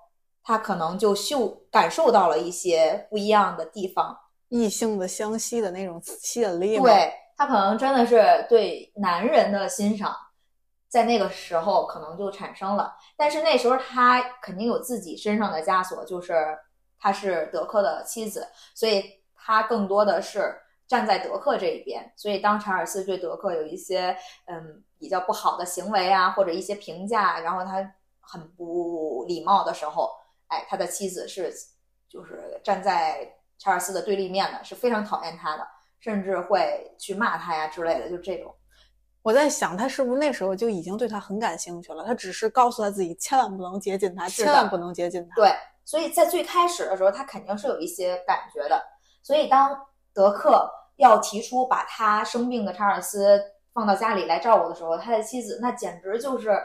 他可能就嗅感受到了一些不一样的地方。异性的相吸的那种吸引力吗？对他可能真的是对男人的欣赏，在那个时候可能就产生了。但是那时候他肯定有自己身上的枷锁，就是他是德克的妻子，所以他更多的是站在德克这一边。所以当查尔斯对德克有一些嗯比较不好的行为啊，或者一些评价，然后他很不礼貌的时候，哎，他的妻子是就是站在查尔斯的对立面的，是非常讨厌他的，甚至会去骂他呀之类的，就这种。我在想，他是不是那时候就已经对他很感兴趣了？他只是告诉他自己千万不能接近他，千万不能接近他。对，所以在最开始的时候，他肯定是有一些感觉的。所以当德克要提出把他生病的查尔斯放到家里来照顾的时候，他的妻子那简直就是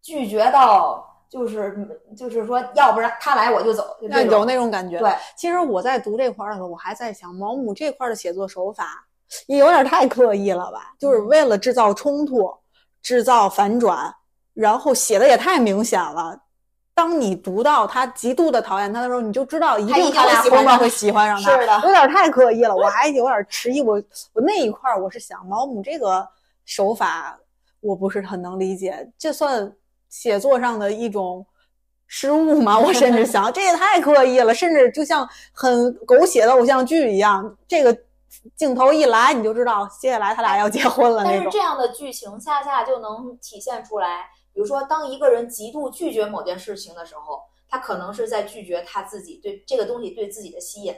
拒绝到，就是就是说，要不然他来我就走，就那有那种感觉。对，其实我在读这块儿的时候，我还在想，毛姆这块儿的写作手法也有点太刻意了吧？就是为了制造冲突、制造反转，然后写的也太明显了。当你读到他极度的讨厌他的时候，你就知道一定他一定会他喜欢上后面会喜欢上他，是的有点太刻意了。我还有点迟疑，我我那一块儿我是想，毛姆这个手法我不是很能理解，这算写作上的一种失误吗？我甚至想，这也太刻意了，甚至就像很狗血的偶像剧一样，这个镜头一来你就知道接下来他俩要结婚了那种但是这。样的剧情恰恰就能体现出来，比如说，当一个人极度拒绝某件事情的时候，他可能是在拒绝他自己对这个东西对自己的吸引。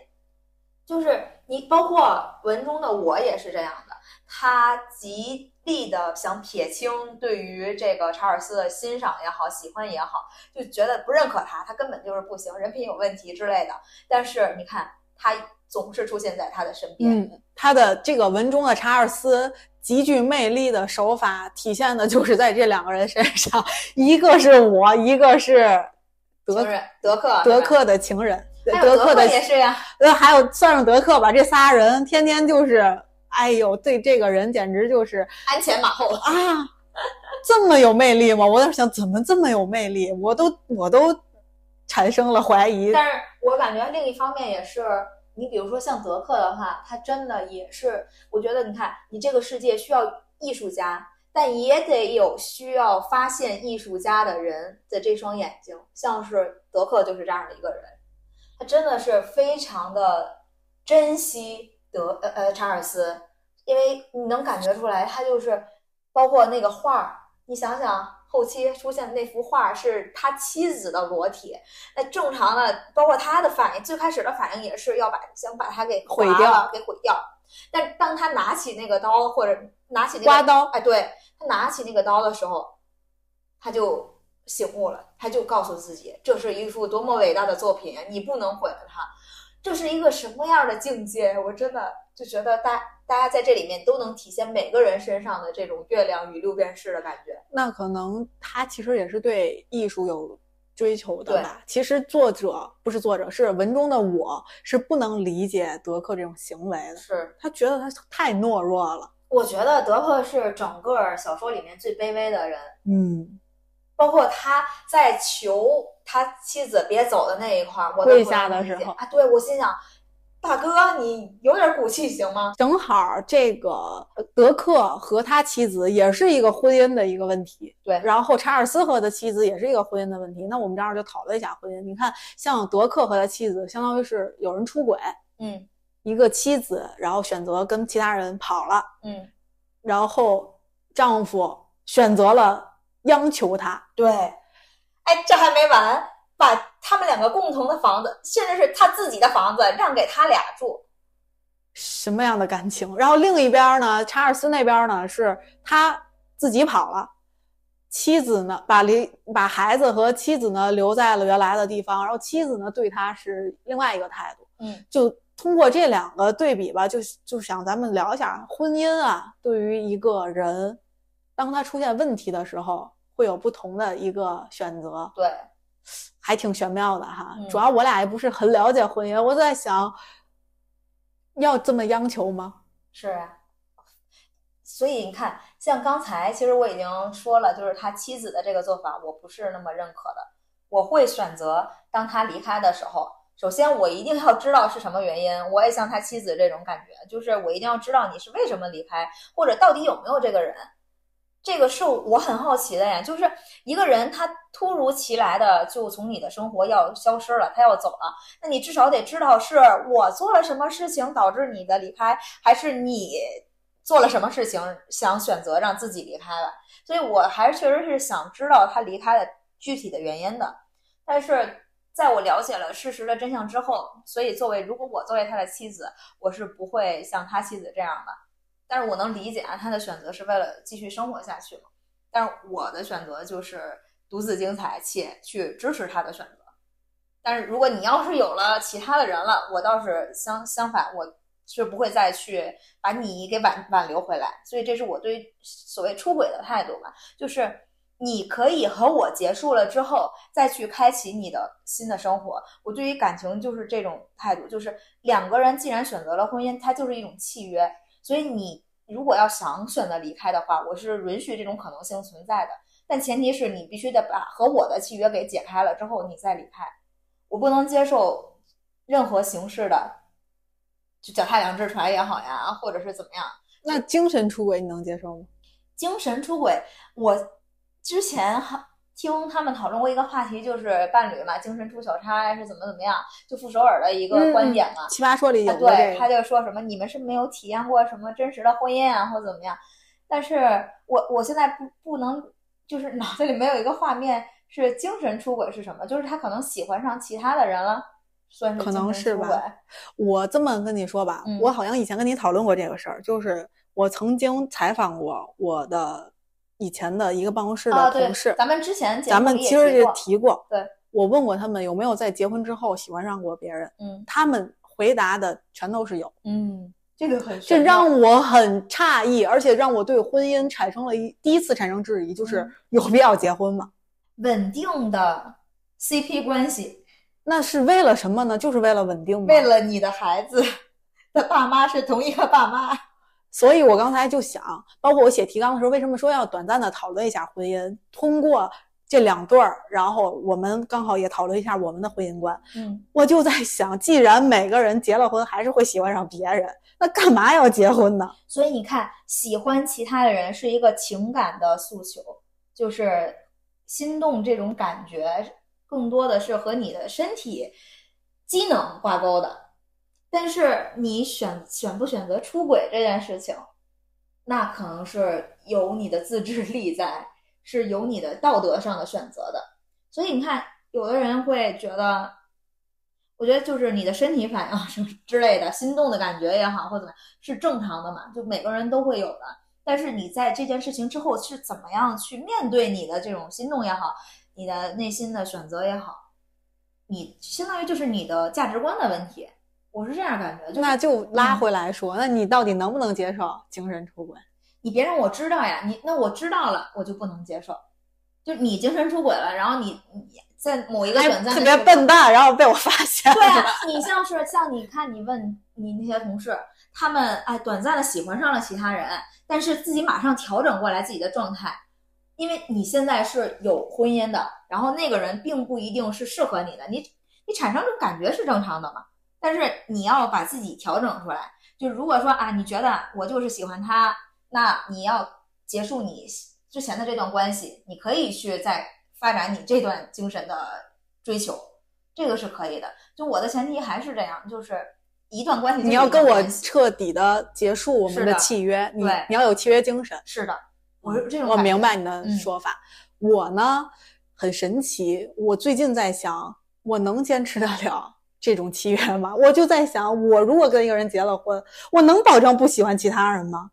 就是你，包括文中的我也是这样的，他极力的想撇清对于这个查尔斯的欣赏也好、喜欢也好，就觉得不认可他，他根本就是不行，人品有问题之类的。但是你看，他总是出现在他的身边，嗯，他的这个文中的查尔斯极具魅力的手法体现的就是在这两个人身上，一个是我，一个是德德克德克的情人，德克的也是呀，呃，还有算上德克吧，这仨人天天就是，哎呦，对这个人简直就是鞍前马后啊，这么有魅力吗？我在想，怎么这么有魅力？我都我都产生了怀疑。但是我感觉另一方面也是。你比如说像德克的话，他真的也是，我觉得你看，你这个世界需要艺术家，但也得有需要发现艺术家的人的这双眼睛。像是德克就是这样的一个人，他真的是非常的珍惜德呃呃查尔斯，因为你能感觉出来，他就是包括那个画儿，你想想。后期出现的那幅画是他妻子的裸体，那正常的，包括他的反应，最开始的反应也是要把想把他给毁掉，给毁掉。但当他拿起那个刀或者拿起那个刮刀，哎，对他拿起那个刀的时候，他就醒悟了，他就告诉自己，这是一幅多么伟大的作品，你不能毁了它。这是一个什么样的境界？我真的就觉得大大家在这里面都能体现每个人身上的这种月亮与六便士的感觉。那可能他其实也是对艺术有追求的吧？其实作者不是作者，是文中的我是不能理解德克这种行为的。是他觉得他太懦弱了。我觉得德克是整个小说里面最卑微的人。嗯。包括他在求他妻子别走的那一块儿，我跪下的时候啊，对我心想，大哥，你有点骨气行吗？正好这个德克和他妻子也是一个婚姻的一个问题，对。然后查尔斯和他妻子也是一个婚姻的问题，那我们这儿就讨论一下婚姻。你看，像德克和他妻子，相当于是有人出轨，嗯，一个妻子，然后选择跟其他人跑了，嗯，然后丈夫选择了。央求他，对，哎，这还没完，把他们两个共同的房子，甚至是他自己的房子让给他俩住，什么样的感情？然后另一边呢，查尔斯那边呢，是他自己跑了，妻子呢，把离把孩子和妻子呢留在了原来的地方，然后妻子呢对他是另外一个态度，嗯，就通过这两个对比吧，就就想咱们聊一下婚姻啊，对于一个人。当他出现问题的时候，会有不同的一个选择，对，还挺玄妙的哈。主要我俩也不是很了解婚姻，我在想，要这么央求吗？是啊，所以你看，像刚才其实我已经说了，就是他妻子的这个做法，我不是那么认可的。我会选择当他离开的时候，首先我一定要知道是什么原因。我也像他妻子这种感觉，就是我一定要知道你是为什么离开，或者到底有没有这个人。这个是我很好奇的呀，就是一个人他突如其来的就从你的生活要消失了，他要走了，那你至少得知道是我做了什么事情导致你的离开，还是你做了什么事情想选择让自己离开了。所以我还是确实是想知道他离开的具体的原因的。但是在我了解了事实的真相之后，所以作为如果我作为他的妻子，我是不会像他妻子这样的。但是我能理解啊，他的选择是为了继续生活下去嘛。但是我的选择就是独自精彩，且去支持他的选择。但是如果你要是有了其他的人了，我倒是相相反，我是不会再去把你给挽挽留回来。所以这是我对所谓出轨的态度吧，就是你可以和我结束了之后，再去开启你的新的生活。我对于感情就是这种态度，就是两个人既然选择了婚姻，它就是一种契约。所以你如果要想选择离开的话，我是允许这种可能性存在的，但前提是你必须得把和我的契约给解开了之后你再离开。我不能接受任何形式的，就脚踏两只船也好呀，或者是怎么样。那精神出轨你能接受吗？精神出轨，我之前还。听他们讨论过一个话题，就是伴侣嘛，精神出小差是怎么怎么样？就傅首尔的一个观点嘛，《奇葩说》里有对，他就说什么你们是没有体验过什么真实的婚姻啊，或怎么样？但是我我现在不不能，就是脑子里没有一个画面是精神出轨是什么？就是他可能喜欢上其他的人了，算是可能是吧？我这么跟你说吧，我好像以前跟你讨论过这个事儿，就是我曾经采访过我的。以前的一个办公室的同事，咱们之前咱们其实也提过。对，我问过他们有没有在结婚之后喜欢上过别人。嗯，他们回答的全都是有。嗯，这个很这让我很诧异，而且让我对婚姻产生了一第一次产生质疑，就是有必要结婚吗？稳定的 CP 关系，那是为了什么呢？就是为了稳定吗？为了你的孩子的爸妈是同一个爸妈。所以我刚才就想，包括我写提纲的时候，为什么说要短暂的讨论一下婚姻？通过这两对儿，然后我们刚好也讨论一下我们的婚姻观。嗯，我就在想，既然每个人结了婚还是会喜欢上别人，那干嘛要结婚呢？所以你看，喜欢其他的人是一个情感的诉求，就是心动这种感觉，更多的是和你的身体机能挂钩的。但是你选选不选择出轨这件事情，那可能是有你的自制力在，是有你的道德上的选择的。所以你看，有的人会觉得，我觉得就是你的身体反应什么之类的，心动的感觉也好，或怎么样是正常的嘛，就每个人都会有的。但是你在这件事情之后是怎么样去面对你的这种心动也好，你的内心的选择也好，你相当于就是你的价值观的问题。我是这样感觉，就是那就拉回来说，那你到底能不能接受精神出轨？你别让我知道呀，你那我知道了，我就不能接受。就你精神出轨了，然后你你在某一个短暂的特别笨蛋，然后被我发现对啊。，你像是像你看，你问你那些同事，他们哎短暂的喜欢上了其他人，但是自己马上调整过来自己的状态，因为你现在是有婚姻的，然后那个人并不一定是适合你的，你你产生这种感觉是正常的嘛？但是你要把自己调整出来。就如果说啊，你觉得我就是喜欢他，那你要结束你之前的这段关系，你可以去再发展你这段精神的追求，这个是可以的。就我的前提还是这样，就是一段关系就是你要跟我彻底的结束我们的契约，你对你要有契约精神。是的，我是这种我明白你的嗯说法。我呢很神奇，我最近在想，我能坚持得了这种契约吗？我就在想，我如果跟一个人结了婚，我能保证不喜欢其他人吗？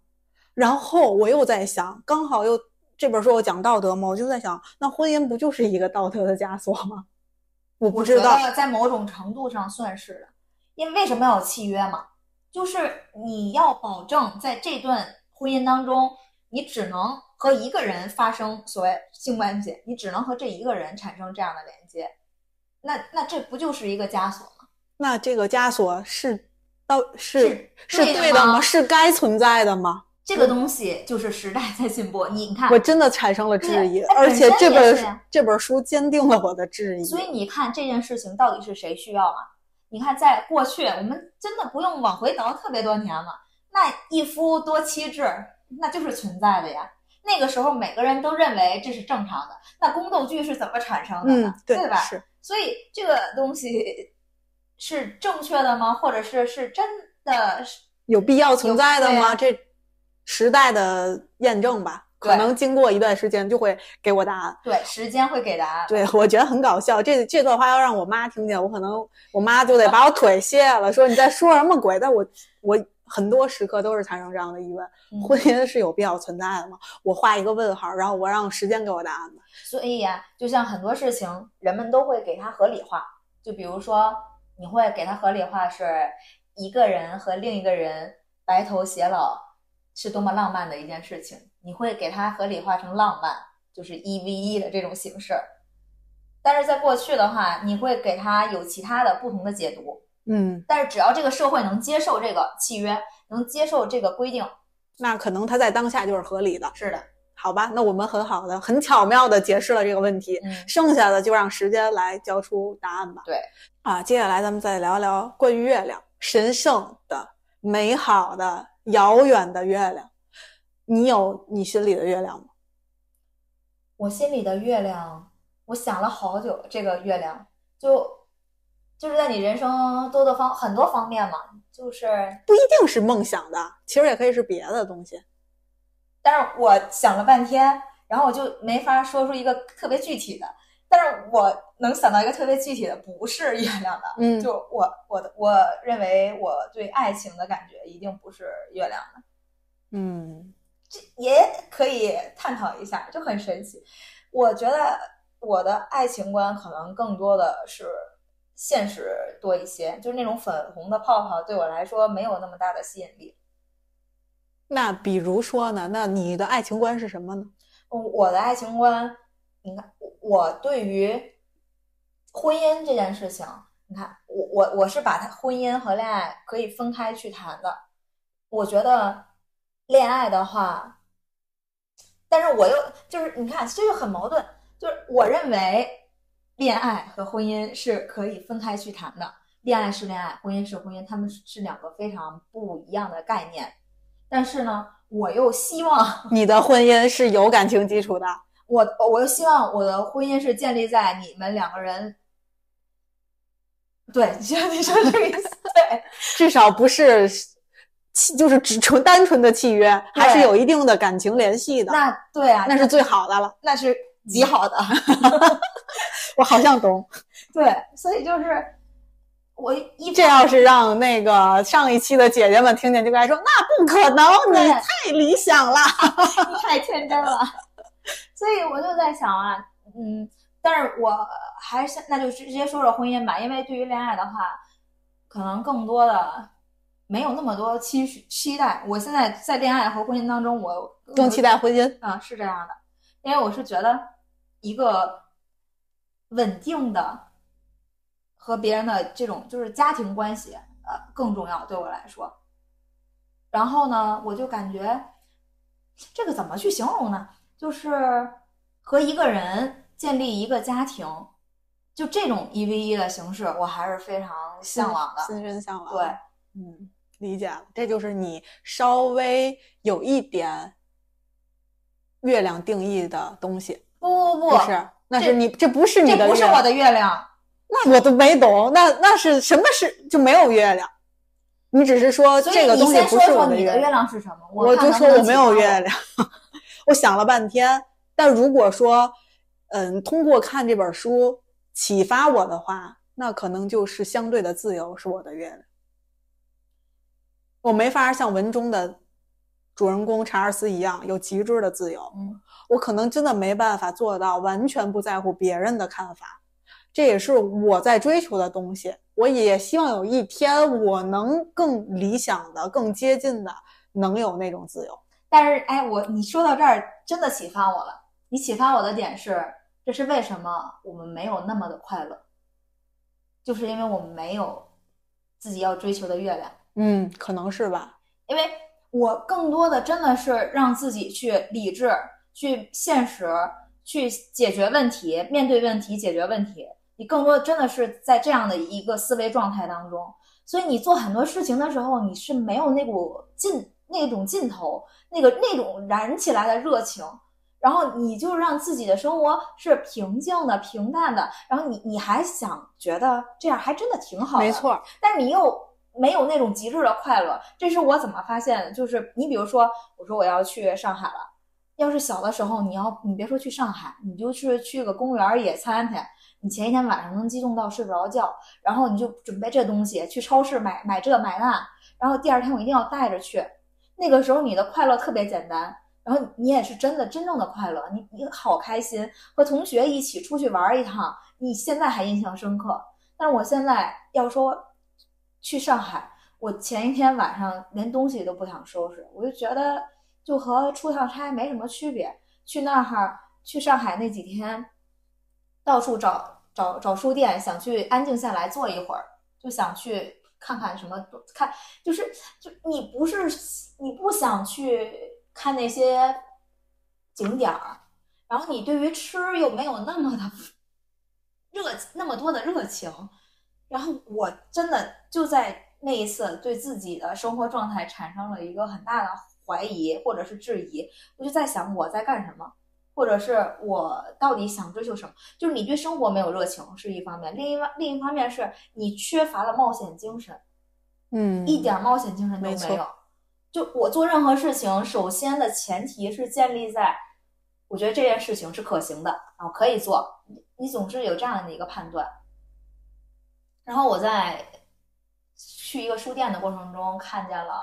然后我又在想，刚好又这本书我讲道德嘛，我就在想，那婚姻不就是一个道德的枷锁吗？我不知道，在某种程度上算是的，因为为什么要有契约嘛？就是你要保证在这段婚姻当中，你只能和一个人发生所谓性关系，你只能和这一个人产生这样的连接，那那这不就是一个枷锁吗？那这个枷锁是到是是是对的吗？是该存在的吗？这个东西就是时代在进步，你看我，真的产生了质疑，而且这本这本书坚定了我的质疑。所以你看这件事情到底是谁需要嘛？你看，在过去我们真的不用往回倒特别多年了，那一夫多妻制那就是存在的呀。那个时候每个人都认为这是正常的，那宫斗剧是怎么产生的呢？嗯，对吧？是所以这个东西是正确的吗？或者是是真的？有必要存在的吗？这时代的验证吧，可能经过一段时间就会给我答案。对，时间会给答案。对，我觉得很搞笑。这这段话要让我妈听见，我可能我妈就得把我腿卸了，说你在说什么鬼？但我我很多时刻都是产生这样的疑问：嗯 婚姻是有必要存在的吗？我画一个问号，然后我让时间给我答案吧。所以呀、就像很多事情，人们都会给它合理化。就比如说，你会给它合理化是一个人和另一个人白头偕老，是多么浪漫的一件事情。你会给它合理化成浪漫，就是一 v 一的这种形式。但是在过去的话，你会给他有其他的不同的解读。嗯，但是只要这个社会能接受这个契约，能接受这个规定，那可能他在当下就是合理的，是的，好吧？那我们很好的、很巧妙的解释了这个问题。嗯，剩下的就让时间来交出答案吧。对，啊，接下来咱们再聊聊关于月亮，神圣的、美好的、遥远的月亮。你有你心里的月亮吗？我心里的月亮，我想了好久，这个月亮就就是在你人生多多方很多方面嘛，就是，不一定是梦想的，其实也可以是别的东西。但是我想了半天，然后我就没法说出一个特别具体的，但是我能想到一个特别具体的，不是月亮的，嗯就我我的我认为我对爱情的感觉一定不是月亮的。嗯，这也可以探讨一下，就很神奇。我觉得我的爱情观可能更多的是现实多一些，就是那种粉红的泡泡对我来说没有那么大的吸引力。那比如说呢？那你的爱情观是什么呢？我的爱情观，你看，我对于婚姻这件事情，你看，我我我是把它婚姻和恋爱可以分开去谈的。我觉得恋爱的话，但是我又就是你看，这就很矛盾。就是我认为恋爱和婚姻是可以分开去谈的，恋爱是恋爱，婚姻是婚姻，他们是是两个非常不一样的概念。但是呢，我又希望 你的婚姻是有感情基础的，我我又希望我的婚姻是建立在你们两个人，对，你说你说这个意思，对，至少不是契，就是只纯单纯的契约，还是有一定的感情联系的。那对啊，那是最好的了，那是极好的，我好像懂。对，所以就是我一这要是让那个上一期的姐姐们听见，就该说那不可能，你太理想了。你太天真了，所以我就在想啊，嗯，但是我还是那就直接说说婚姻吧，因为对于恋爱的话，可能更多的没有那么多期许期待。我现在在恋爱和婚姻当中，我更期待婚姻。啊，是这样的，因为我是觉得一个稳定的和别人的这种就是家庭关系，呃，更重要对我来说。然后呢，我就感觉这个怎么去形容呢？就是和一个人建立一个家庭，就这种一 v 一的形式，我还是非常向往的。心深向往。对，嗯，理解了，这就是你稍微有一点月亮定义的东西，不不不，不是？那是你，这不是你的，这不是我，的月亮。那我都没懂，那那是什么是就没有月亮？你只是说这个东西不是说你的月亮，是什么？我就说我没有月亮，我想了半天。但如果说，嗯，通过看这本书启发我的话，那可能就是相对的自由是我的月亮。我没法像文中的主人公查尔斯一样有极致的自由，嗯，我可能真的没办法做到完全不在乎别人的看法，这也是我在追求的东西。我也希望有一天我能更理想的、更接近的，能有那种自由。但是哎，我你说到这儿真的启发我了。你启发我的点是，这是为什么我们没有那么的快乐，就是因为我们没有自己要追求的月亮。嗯，可能是吧。因为我更多的真的是让自己去理智、去现实、去解决问题、面对问题、解决问题。你更多的真的是在这样的一个思维状态当中，所以你做很多事情的时候，你是没有那股劲、那种劲头、那个那种燃起来的热情。然后你就让自己的生活是平静的、平淡的，然后你你还想觉得这样还真的挺好的，没错，但是你又没有那种极致的快乐，这是我怎么发现的？就是你比如说，我说我要去上海了，要是小的时候，你要你别说去上海，你就是去个公园野餐去，你前一天晚上能激动到睡不着觉，然后你就准备这东西，去超市买买这买那，然后第二天我一定要带着去。那个时候你的快乐特别简单，然后你也是真的真正的快乐，你你好开心，和同学一起出去玩一趟，你现在还印象深刻。但是我现在要说去上海，我前一天晚上连东西都不想收拾，我就觉得就和出趟差没什么区别。去那儿去上海那几天，到处找找找书店，想去安静下来坐一会儿，就想去看看什么看，就是就你不是你不想去看那些景点儿，然后你对于吃又没有那么的热那么多的热情，然后我真的就在那一次对自己的生活状态产生了一个很大的怀疑或者是质疑，我就在想我在干什么，或者是我到底想追求什么？就是你对生活没有热情是一方面，另一方另一方面是你缺乏了冒险精神，嗯，一点冒险精神都没有。就我做任何事情，首先的前提是建立在，我觉得这件事情是可行的啊，可以做。你你总是有这样的一个判断。然后我在去一个书店的过程中，看见了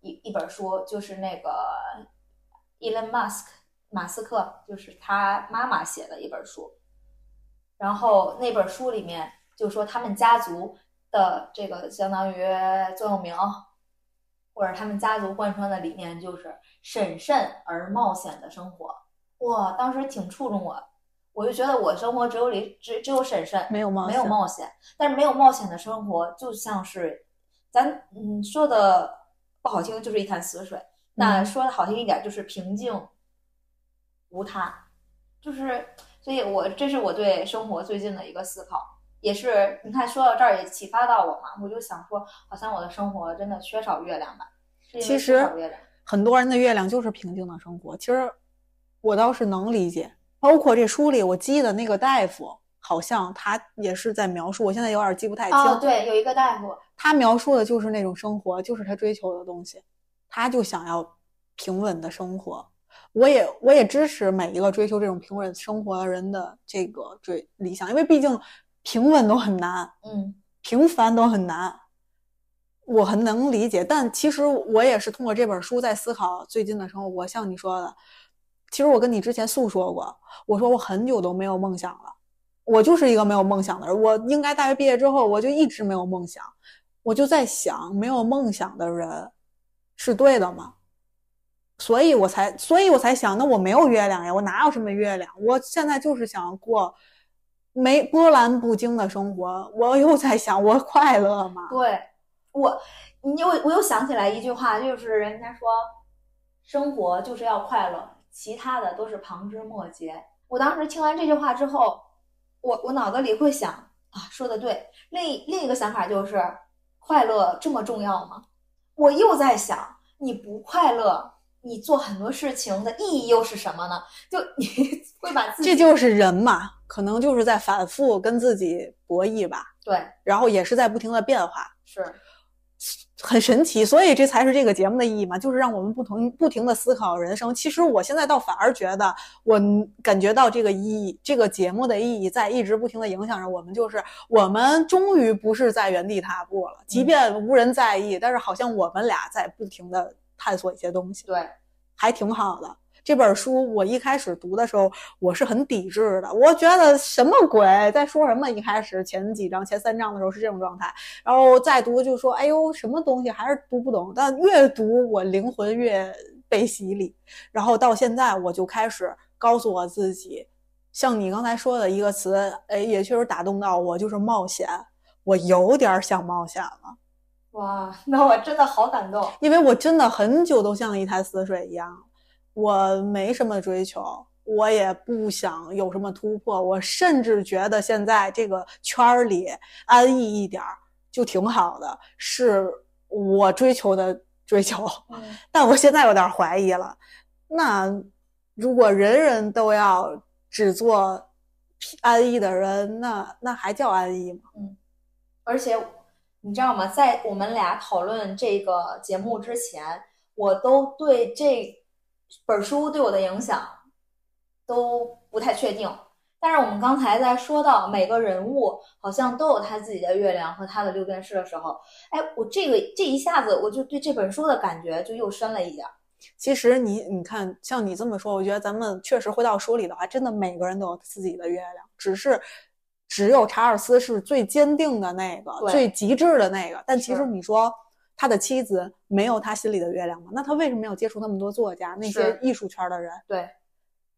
一一本书，就是那个 Elon Musk 马斯克，就是他妈妈写的一本书。然后那本书里面就说他们家族的这个相当于座右铭，或者他们家族贯穿的理念就是审慎而冒险的生活。哇，当时挺触动我，我就觉得我生活只有里只只有审慎，没有冒没有冒险。但是没有冒险的生活就像是咱嗯说的不好听，就是一潭死水。那说的好听一点，就是平静无他。就是，所以我这是我对生活最近的一个思考，也是你看说到这儿也启发到我嘛，我就想说，好像我的生活真的缺少月亮吧。其实很多人的月亮就是平静的生活。其实我倒是能理解，包括这书里我记得那个大夫，好像他也是在描述，我现在有点记不太清。哦，对，有一个大夫，他描述的就是那种生活，就是他追求的东西，他就想要平稳的生活。我也我也支持每一个追求这种平稳生活的人的这个追理想，因为毕竟平稳都很难，嗯，平凡都很难。我很能理解，但其实我也是通过这本书在思考最近的生活。我像你说的，其实我跟你之前诉说过，我说我很久都没有梦想了，我就是一个没有梦想的人。我应该大学毕业之后，我就一直没有梦想。我就在想，没有梦想的人是对的吗？所以我才，所以我才想，那我没有月亮呀，我哪有什么月亮？我现在就是想过没波澜不惊的生活。我又在想，我快乐吗？对。我，你又我又想起来一句话，就是人家说，生活就是要快乐，其他的都是旁枝末节。我当时听完这句话之后，我我脑子里会想啊，说的对。另另一个想法就是，快乐这么重要吗？我又在想，你不快乐，你做很多事情的意义又是什么呢？就你 会把自己，这就是人嘛，可能就是在反复跟自己博弈吧。对，然后也是在不停的变化。是。很神奇，所以这才是这个节目的意义嘛，就是让我们不同不停的思考人生。其实我现在倒反而觉得，我感觉到这个意义，这个节目的意义在一直不停的影响着我们。就是我们终于不是在原地踏步了，即便无人在意，但是好像我们俩在不停的探索一些东西，对，还挺好的。这本书我一开始读的时候，我是很抵制的。我觉得什么鬼，在说什么？一开始前几章、前三章的时候是这种状态，然后再读就说：“哎呦，什么东西还是读不懂。”但越读我灵魂越被洗礼，然后到现在我就开始告诉我自己，像你刚才说的一个词，哎，也确实打动到我，就是冒险。我有点想冒险了。哇，那我真的好感动，因为我真的很久都像一潭死水一样。我没什么追求，我也不想有什么突破。我甚至觉得现在这个圈儿里安逸一点儿就挺好的，是我追求的追求。但我现在有点怀疑了。那如果人人都要只做安逸的人，那那还叫安逸吗？嗯。而且你知道吗？在我们俩讨论这个节目之前，我都对这。本书对我的影响都不太确定，但是我们刚才在说到每个人物好像都有他自己的月亮和他的六便士的时候，哎，我这个这一下子我就对这本书的感觉就又深了一点。其实你你看，像你这么说，我觉得咱们确实回到书里的话，真的每个人都有自己的月亮，只是只有查尔斯是最坚定的那个，最极致的那个。但其实你说。他的妻子没有他心里的月亮吗？那他为什么要接触那么多作家、那些艺术圈的人？对，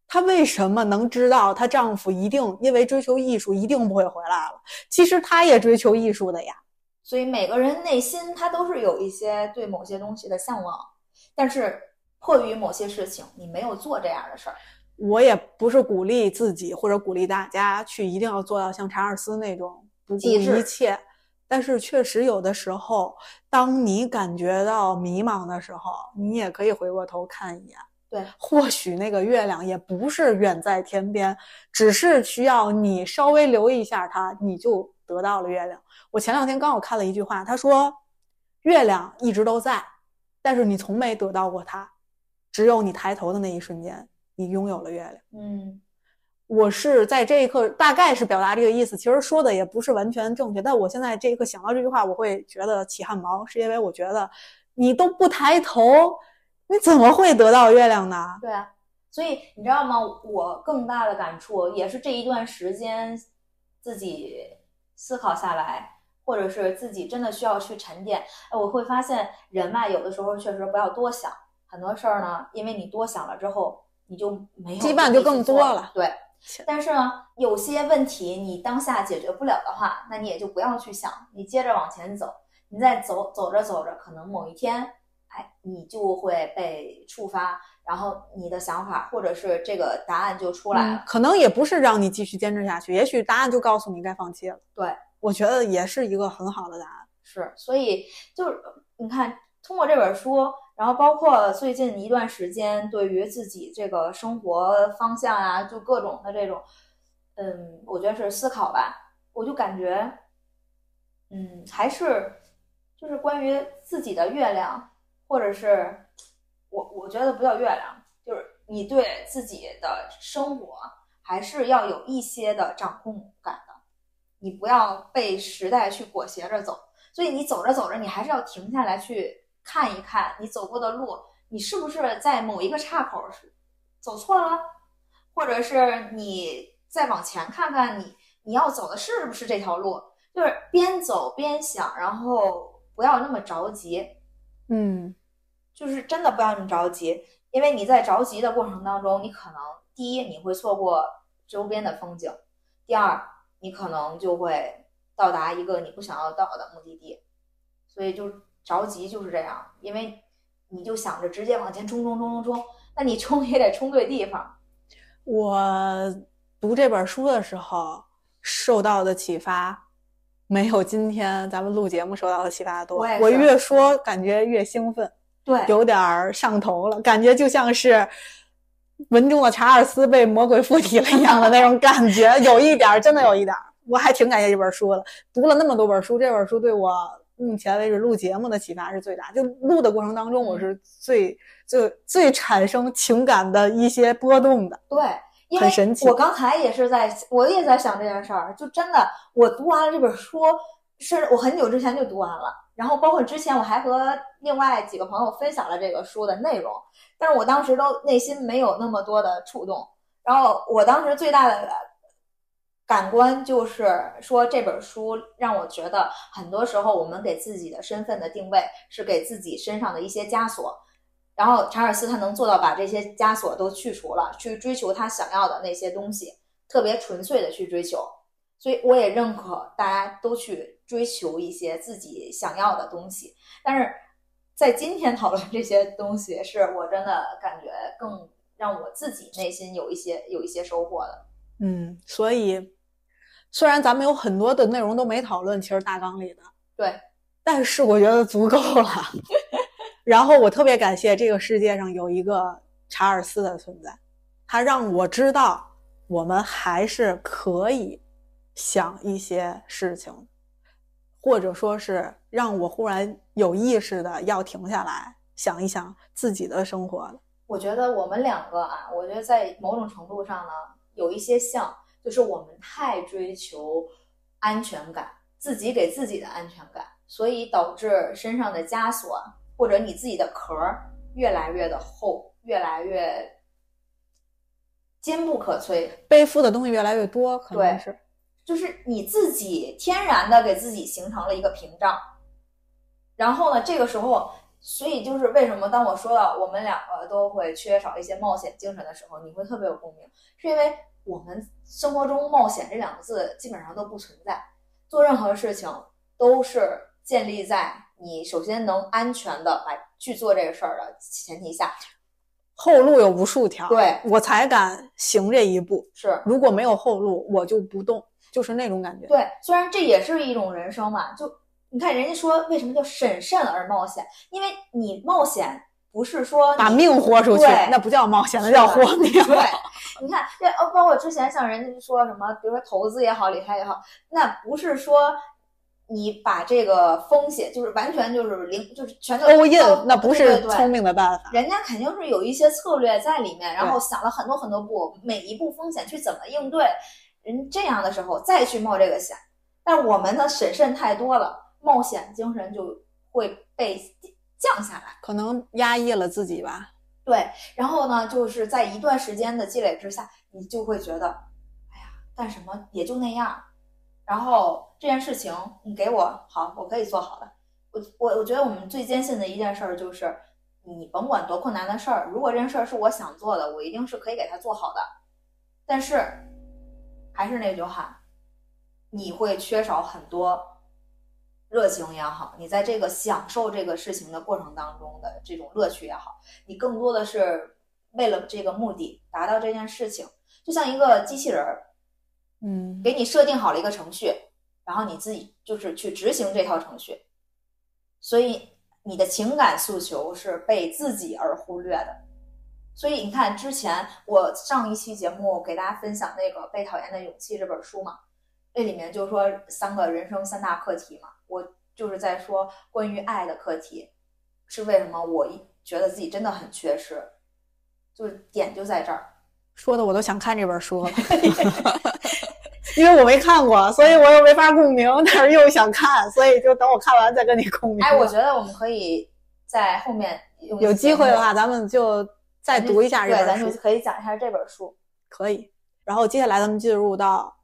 他为什么能知道她丈夫一定因为追求艺术一定不会回来了？其实他也追求艺术的呀。所以每个人内心他都是有一些对某些东西的向往，但是迫于某些事情，你没有做这样的事儿。我也不是鼓励自己或者鼓励大家去一定要做到像查尔斯那种不顾一切。但是确实有的时候，当你感觉到迷茫的时候，你也可以回过头看一眼。对，或许那个月亮也不是远在天边，只是需要你稍微留意一下它，你就得到了月亮。我前两天刚好看了一句话，他说：“月亮一直都在，但是你从没得到过它，只有你抬头的那一瞬间，你拥有了月亮。”嗯。我是在这一刻，大概是表达这个意思。其实说的也不是完全正确，但我现在这一刻想到这句话，我会觉得起汗毛，是因为我觉得你都不抬头，你怎么会得到月亮呢？对啊，所以你知道吗？我更大的感触也是这一段时间自己思考下来，或者是自己真的需要去沉淀。哎，我会发现人嘛，有的时候确实不要多想很多事儿呢，因为你多想了之后，你就没有羁绊就更多了。对，但是呢，有些问题你当下解决不了的话，那你也就不要去想，你接着往前走。你再走走着走着，可能某一天，哎，你就会被触发，然后你的想法或者是这个答案就出来了。可能也不是让你继续坚持下去，也许答案就告诉你该放弃了。对，我觉得也是一个很好的答案。是，所以就是你看，通过这本书，然后包括最近一段时间，对于自己这个生活方向啊，就各种的这种，嗯，我觉得是思考吧，我就感觉，嗯，还是。就是关于自己的月亮，或者是我我觉得不叫月亮，就是你对自己的生活还是要有一些的掌控感的，你不要被时代去裹挟着走。所以你走着走着，你还是要停下来去看一看你走过的路，你是不是在某一个岔口是走错了，或者是你再往前看看你你要走的是不是这条路，就是边走边想，然后。不要那么着急，嗯，就是真的不要那么着急，因为你在着急的过程当中，你可能第一你会错过周边的风景，第二你可能就会到达一个你不想要到的目的地，所以就着急就是这样，因为你就想着直接往前冲冲冲冲冲，那你冲也得冲对地方。我读这本书的时候受到的启发。没有今天咱们录节目受到的启发多。我越说感觉越兴奋，对，有点上头了，感觉就像是文中的查尔斯被魔鬼附体了一样的那种感觉，有一点，真的有一点。我还挺感谢这本书的，读了那么多本书，这本书对我目前为止录节目的启发是最大。就录的过程当中，我是最最最产生情感的一些波动的。对。因为我刚才也是在，我也在想这件事儿，就真的，我读完了这本书，是我很久之前就读完了，然后包括之前我还和另外几个朋友分享了这个书的内容，但是我当时都内心没有那么多的触动，然后我当时最大的感官就是说这本书让我觉得，很多时候我们给自己的身份的定位是给自己身上的一些枷锁。然后查尔斯他能做到把这些枷锁都去除了，去追求他想要的那些东西，特别纯粹的去追求。所以我也认可大家都去追求一些自己想要的东西。但是在今天讨论这些东西，是我真的感觉更让我自己内心有一些有一些收获的。嗯，所以虽然咱们有很多的内容都没讨论，其实大纲里的对，但是我觉得足够了。然后我特别感谢这个世界上有一个查尔斯的存在，他让我知道我们还是可以想一些事情，或者说是让我忽然有意识的要停下来想一想自己的生活了。我觉得我们两个啊，我觉得在某种程度上呢有一些像，就是我们太追求安全感，自己给自己的安全感，所以导致身上的枷锁。或者你自己的壳越来越的厚，越来越坚不可摧，背负的东西越来越多，可能是，就是你自己天然的给自己形成了一个屏障。然后呢，这个时候，所以就是为什么当我说到我们两个都会缺少一些冒险精神的时候，你会特别有共鸣，是因为我们生活中冒险这两个字基本上都不存在，做任何事情都是建立在。你首先能安全的来去做这个事儿的前提下，后路有无数条，对我才敢行这一步。是，如果没有后路，我就不动，就是那种感觉。对，虽然这也是一种人生嘛，就你看人家说为什么叫审慎而冒险，因为你冒险不是说把命豁出去，那不叫冒险，那叫豁命。对，你看这呃，包括之前像人家说什么，比如说投资也好，理财也好，那不是说。你把这个风险就是完全就是零，就是全都 all in，那不是聪明的办法。人家肯定是有一些策略在里面，然后想了很多很多步，每一步风险去怎么应对。人这样的时候再去冒这个险，但我们的审慎太多了，冒险精神就会被降下来，可能压抑了自己吧。对，然后呢，就是在一段时间的积累之下，你就会觉得，哎呀，干什么也就那样。然后这件事情你给我好，我可以做好的。我我我觉得我们最坚信的一件事儿就是，你甭管多困难的事儿，如果这件事儿是我想做的，我一定是可以给他做好的。但是还是那句话，你会缺少很多热情也好，你在这个享受这个事情的过程当中的这种乐趣也好，你更多的是为了这个目的达到这件事情，就像一个机器人儿，嗯，给你设定好了一个程序，然后你自己就是去执行这套程序，所以你的情感诉求是被自己而忽略的。所以你看，之前我上一期节目给大家分享那个《被讨厌的勇气》这本书嘛，这里面就说三个人生三大课题嘛，我就是在说关于爱的课题，是为什么我一觉得自己真的很缺失，就是点就在这儿。说的我都想看这本书了，因为我没看过，所以我又没法共鸣，但是又想看，所以就等我看完再跟你共鸣。哎，我觉得我们可以在后面有机会的话，咱们就再读一下这对，本咱就书，可以讲一下这本书。可以。然后接下来咱们进入到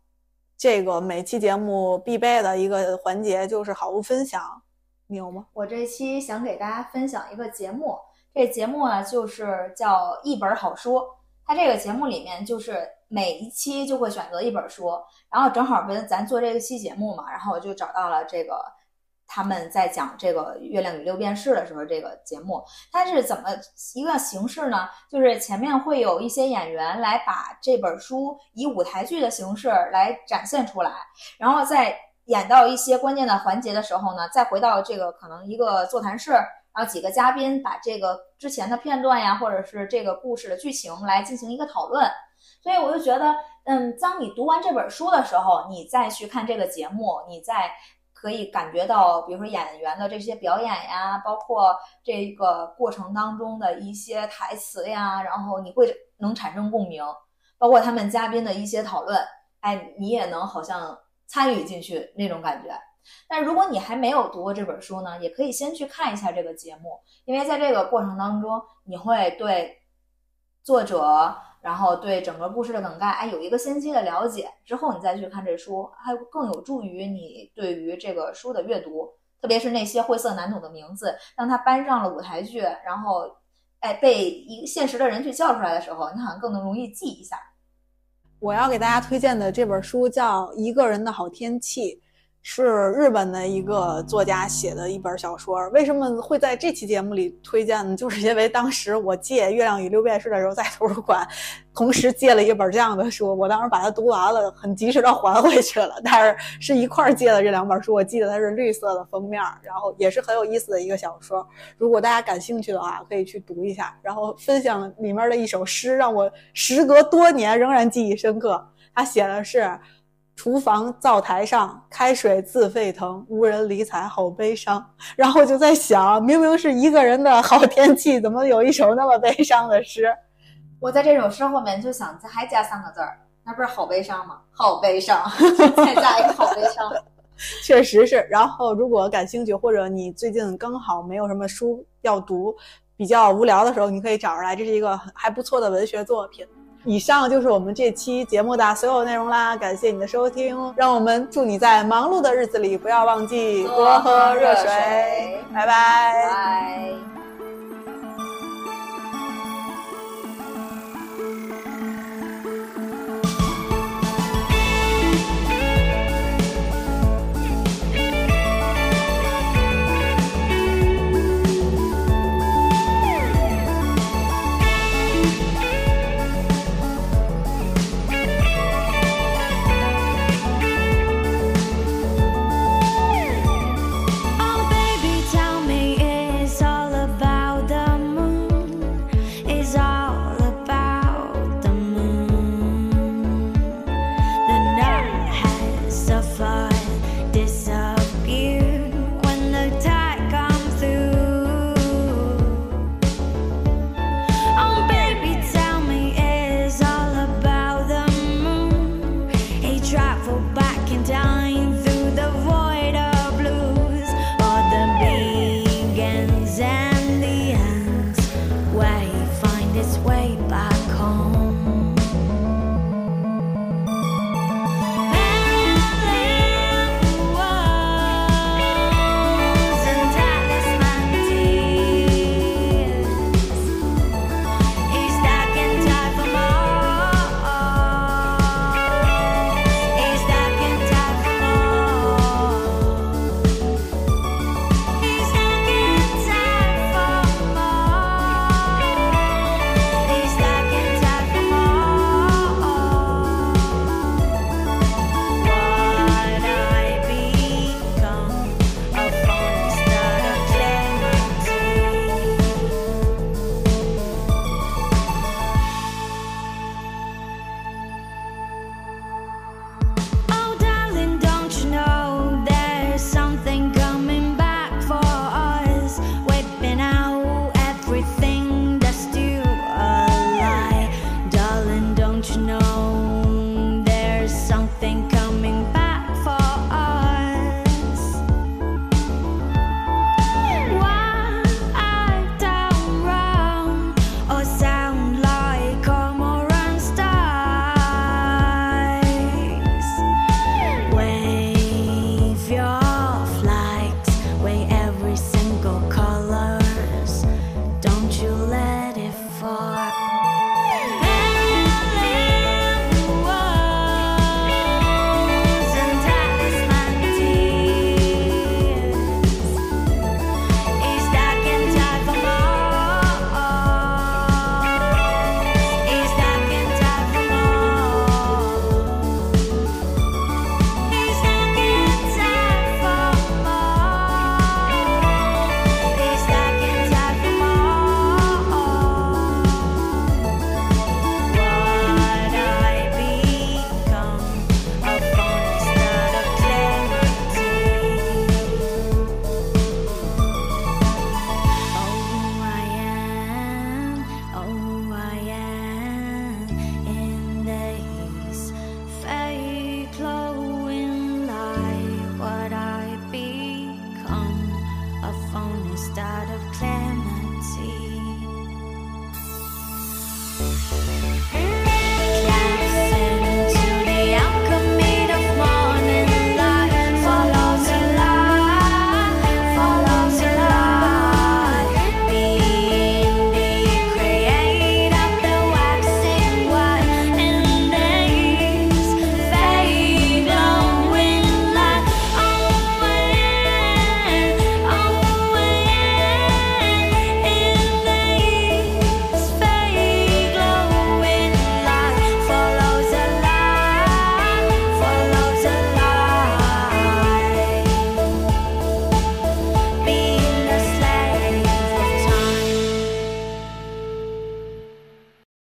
这个每期节目必备的一个环节，就是好物分享。你有吗？我这期想给大家分享一个节目，这节目呢就是叫一本好书。它这个节目里面就是每一期就会选择一本书，然后正好跟咱做这个期节目嘛，然后我就找到了这个他们在讲这个《月亮与六便士》的时候，这个节目它是怎么一个形式呢？就是前面会有一些演员来把这本书以舞台剧的形式来展现出来，然后在演到一些关键的环节的时候呢，再回到这个可能一个座谈室，然后几个嘉宾把这个之前的片段呀，或者是这个故事的剧情来进行一个讨论。所以我就觉得，嗯，当你读完这本书的时候，你再去看这个节目，你再可以感觉到，比如说演员的这些表演呀，包括这个过程当中的一些台词呀，然后你会能产生共鸣，包括他们嘉宾的一些讨论，哎，你也能好像参与进去那种感觉。但如果你还没有读过这本书呢，也可以先去看一下这个节目，因为在这个过程当中，你会对作者，然后对整个故事的梗概，哎，有一个先期的了解。之后你再去看这书，还更有助于你对于这个书的阅读，特别是那些晦涩难懂的名字，当它搬上了舞台剧，然后哎被一现实的人去叫出来的时候，你好像更能容易记一下。我要给大家推荐的这本书叫《一个人的好天气》，是日本的一个作家写的一本小说。为什么会在这期节目里推荐呢？就是因为当时我借《月亮与六便士》的时候，在图书馆同时借了一本这样的书，我当时把它读完了，很及时的还回去了。但是是一块儿借的这两本书，我记得它是绿色的封面，然后也是很有意思的一个小说。如果大家感兴趣的话，可以去读一下。然后分享里面的一首诗，让我时隔多年仍然记忆深刻。他写的是。厨房灶台上，开水自沸腾，无人理睬，好悲伤。然后就在想，明明是一个人的好天气，怎么有一首那么悲伤的诗？我在这首诗后面就想还加三个字儿，那不是好悲伤吗？好悲伤，再加一个好悲伤。确实是。然后，如果感兴趣，或者你最近刚好没有什么书要读，比较无聊的时候，你可以找出来，这是一个还不错的文学作品。以上就是我们这期节目的所有内容啦，感谢你的收听，让我们祝你在忙碌的日子里不要忘记多喝热水，拜拜。拜。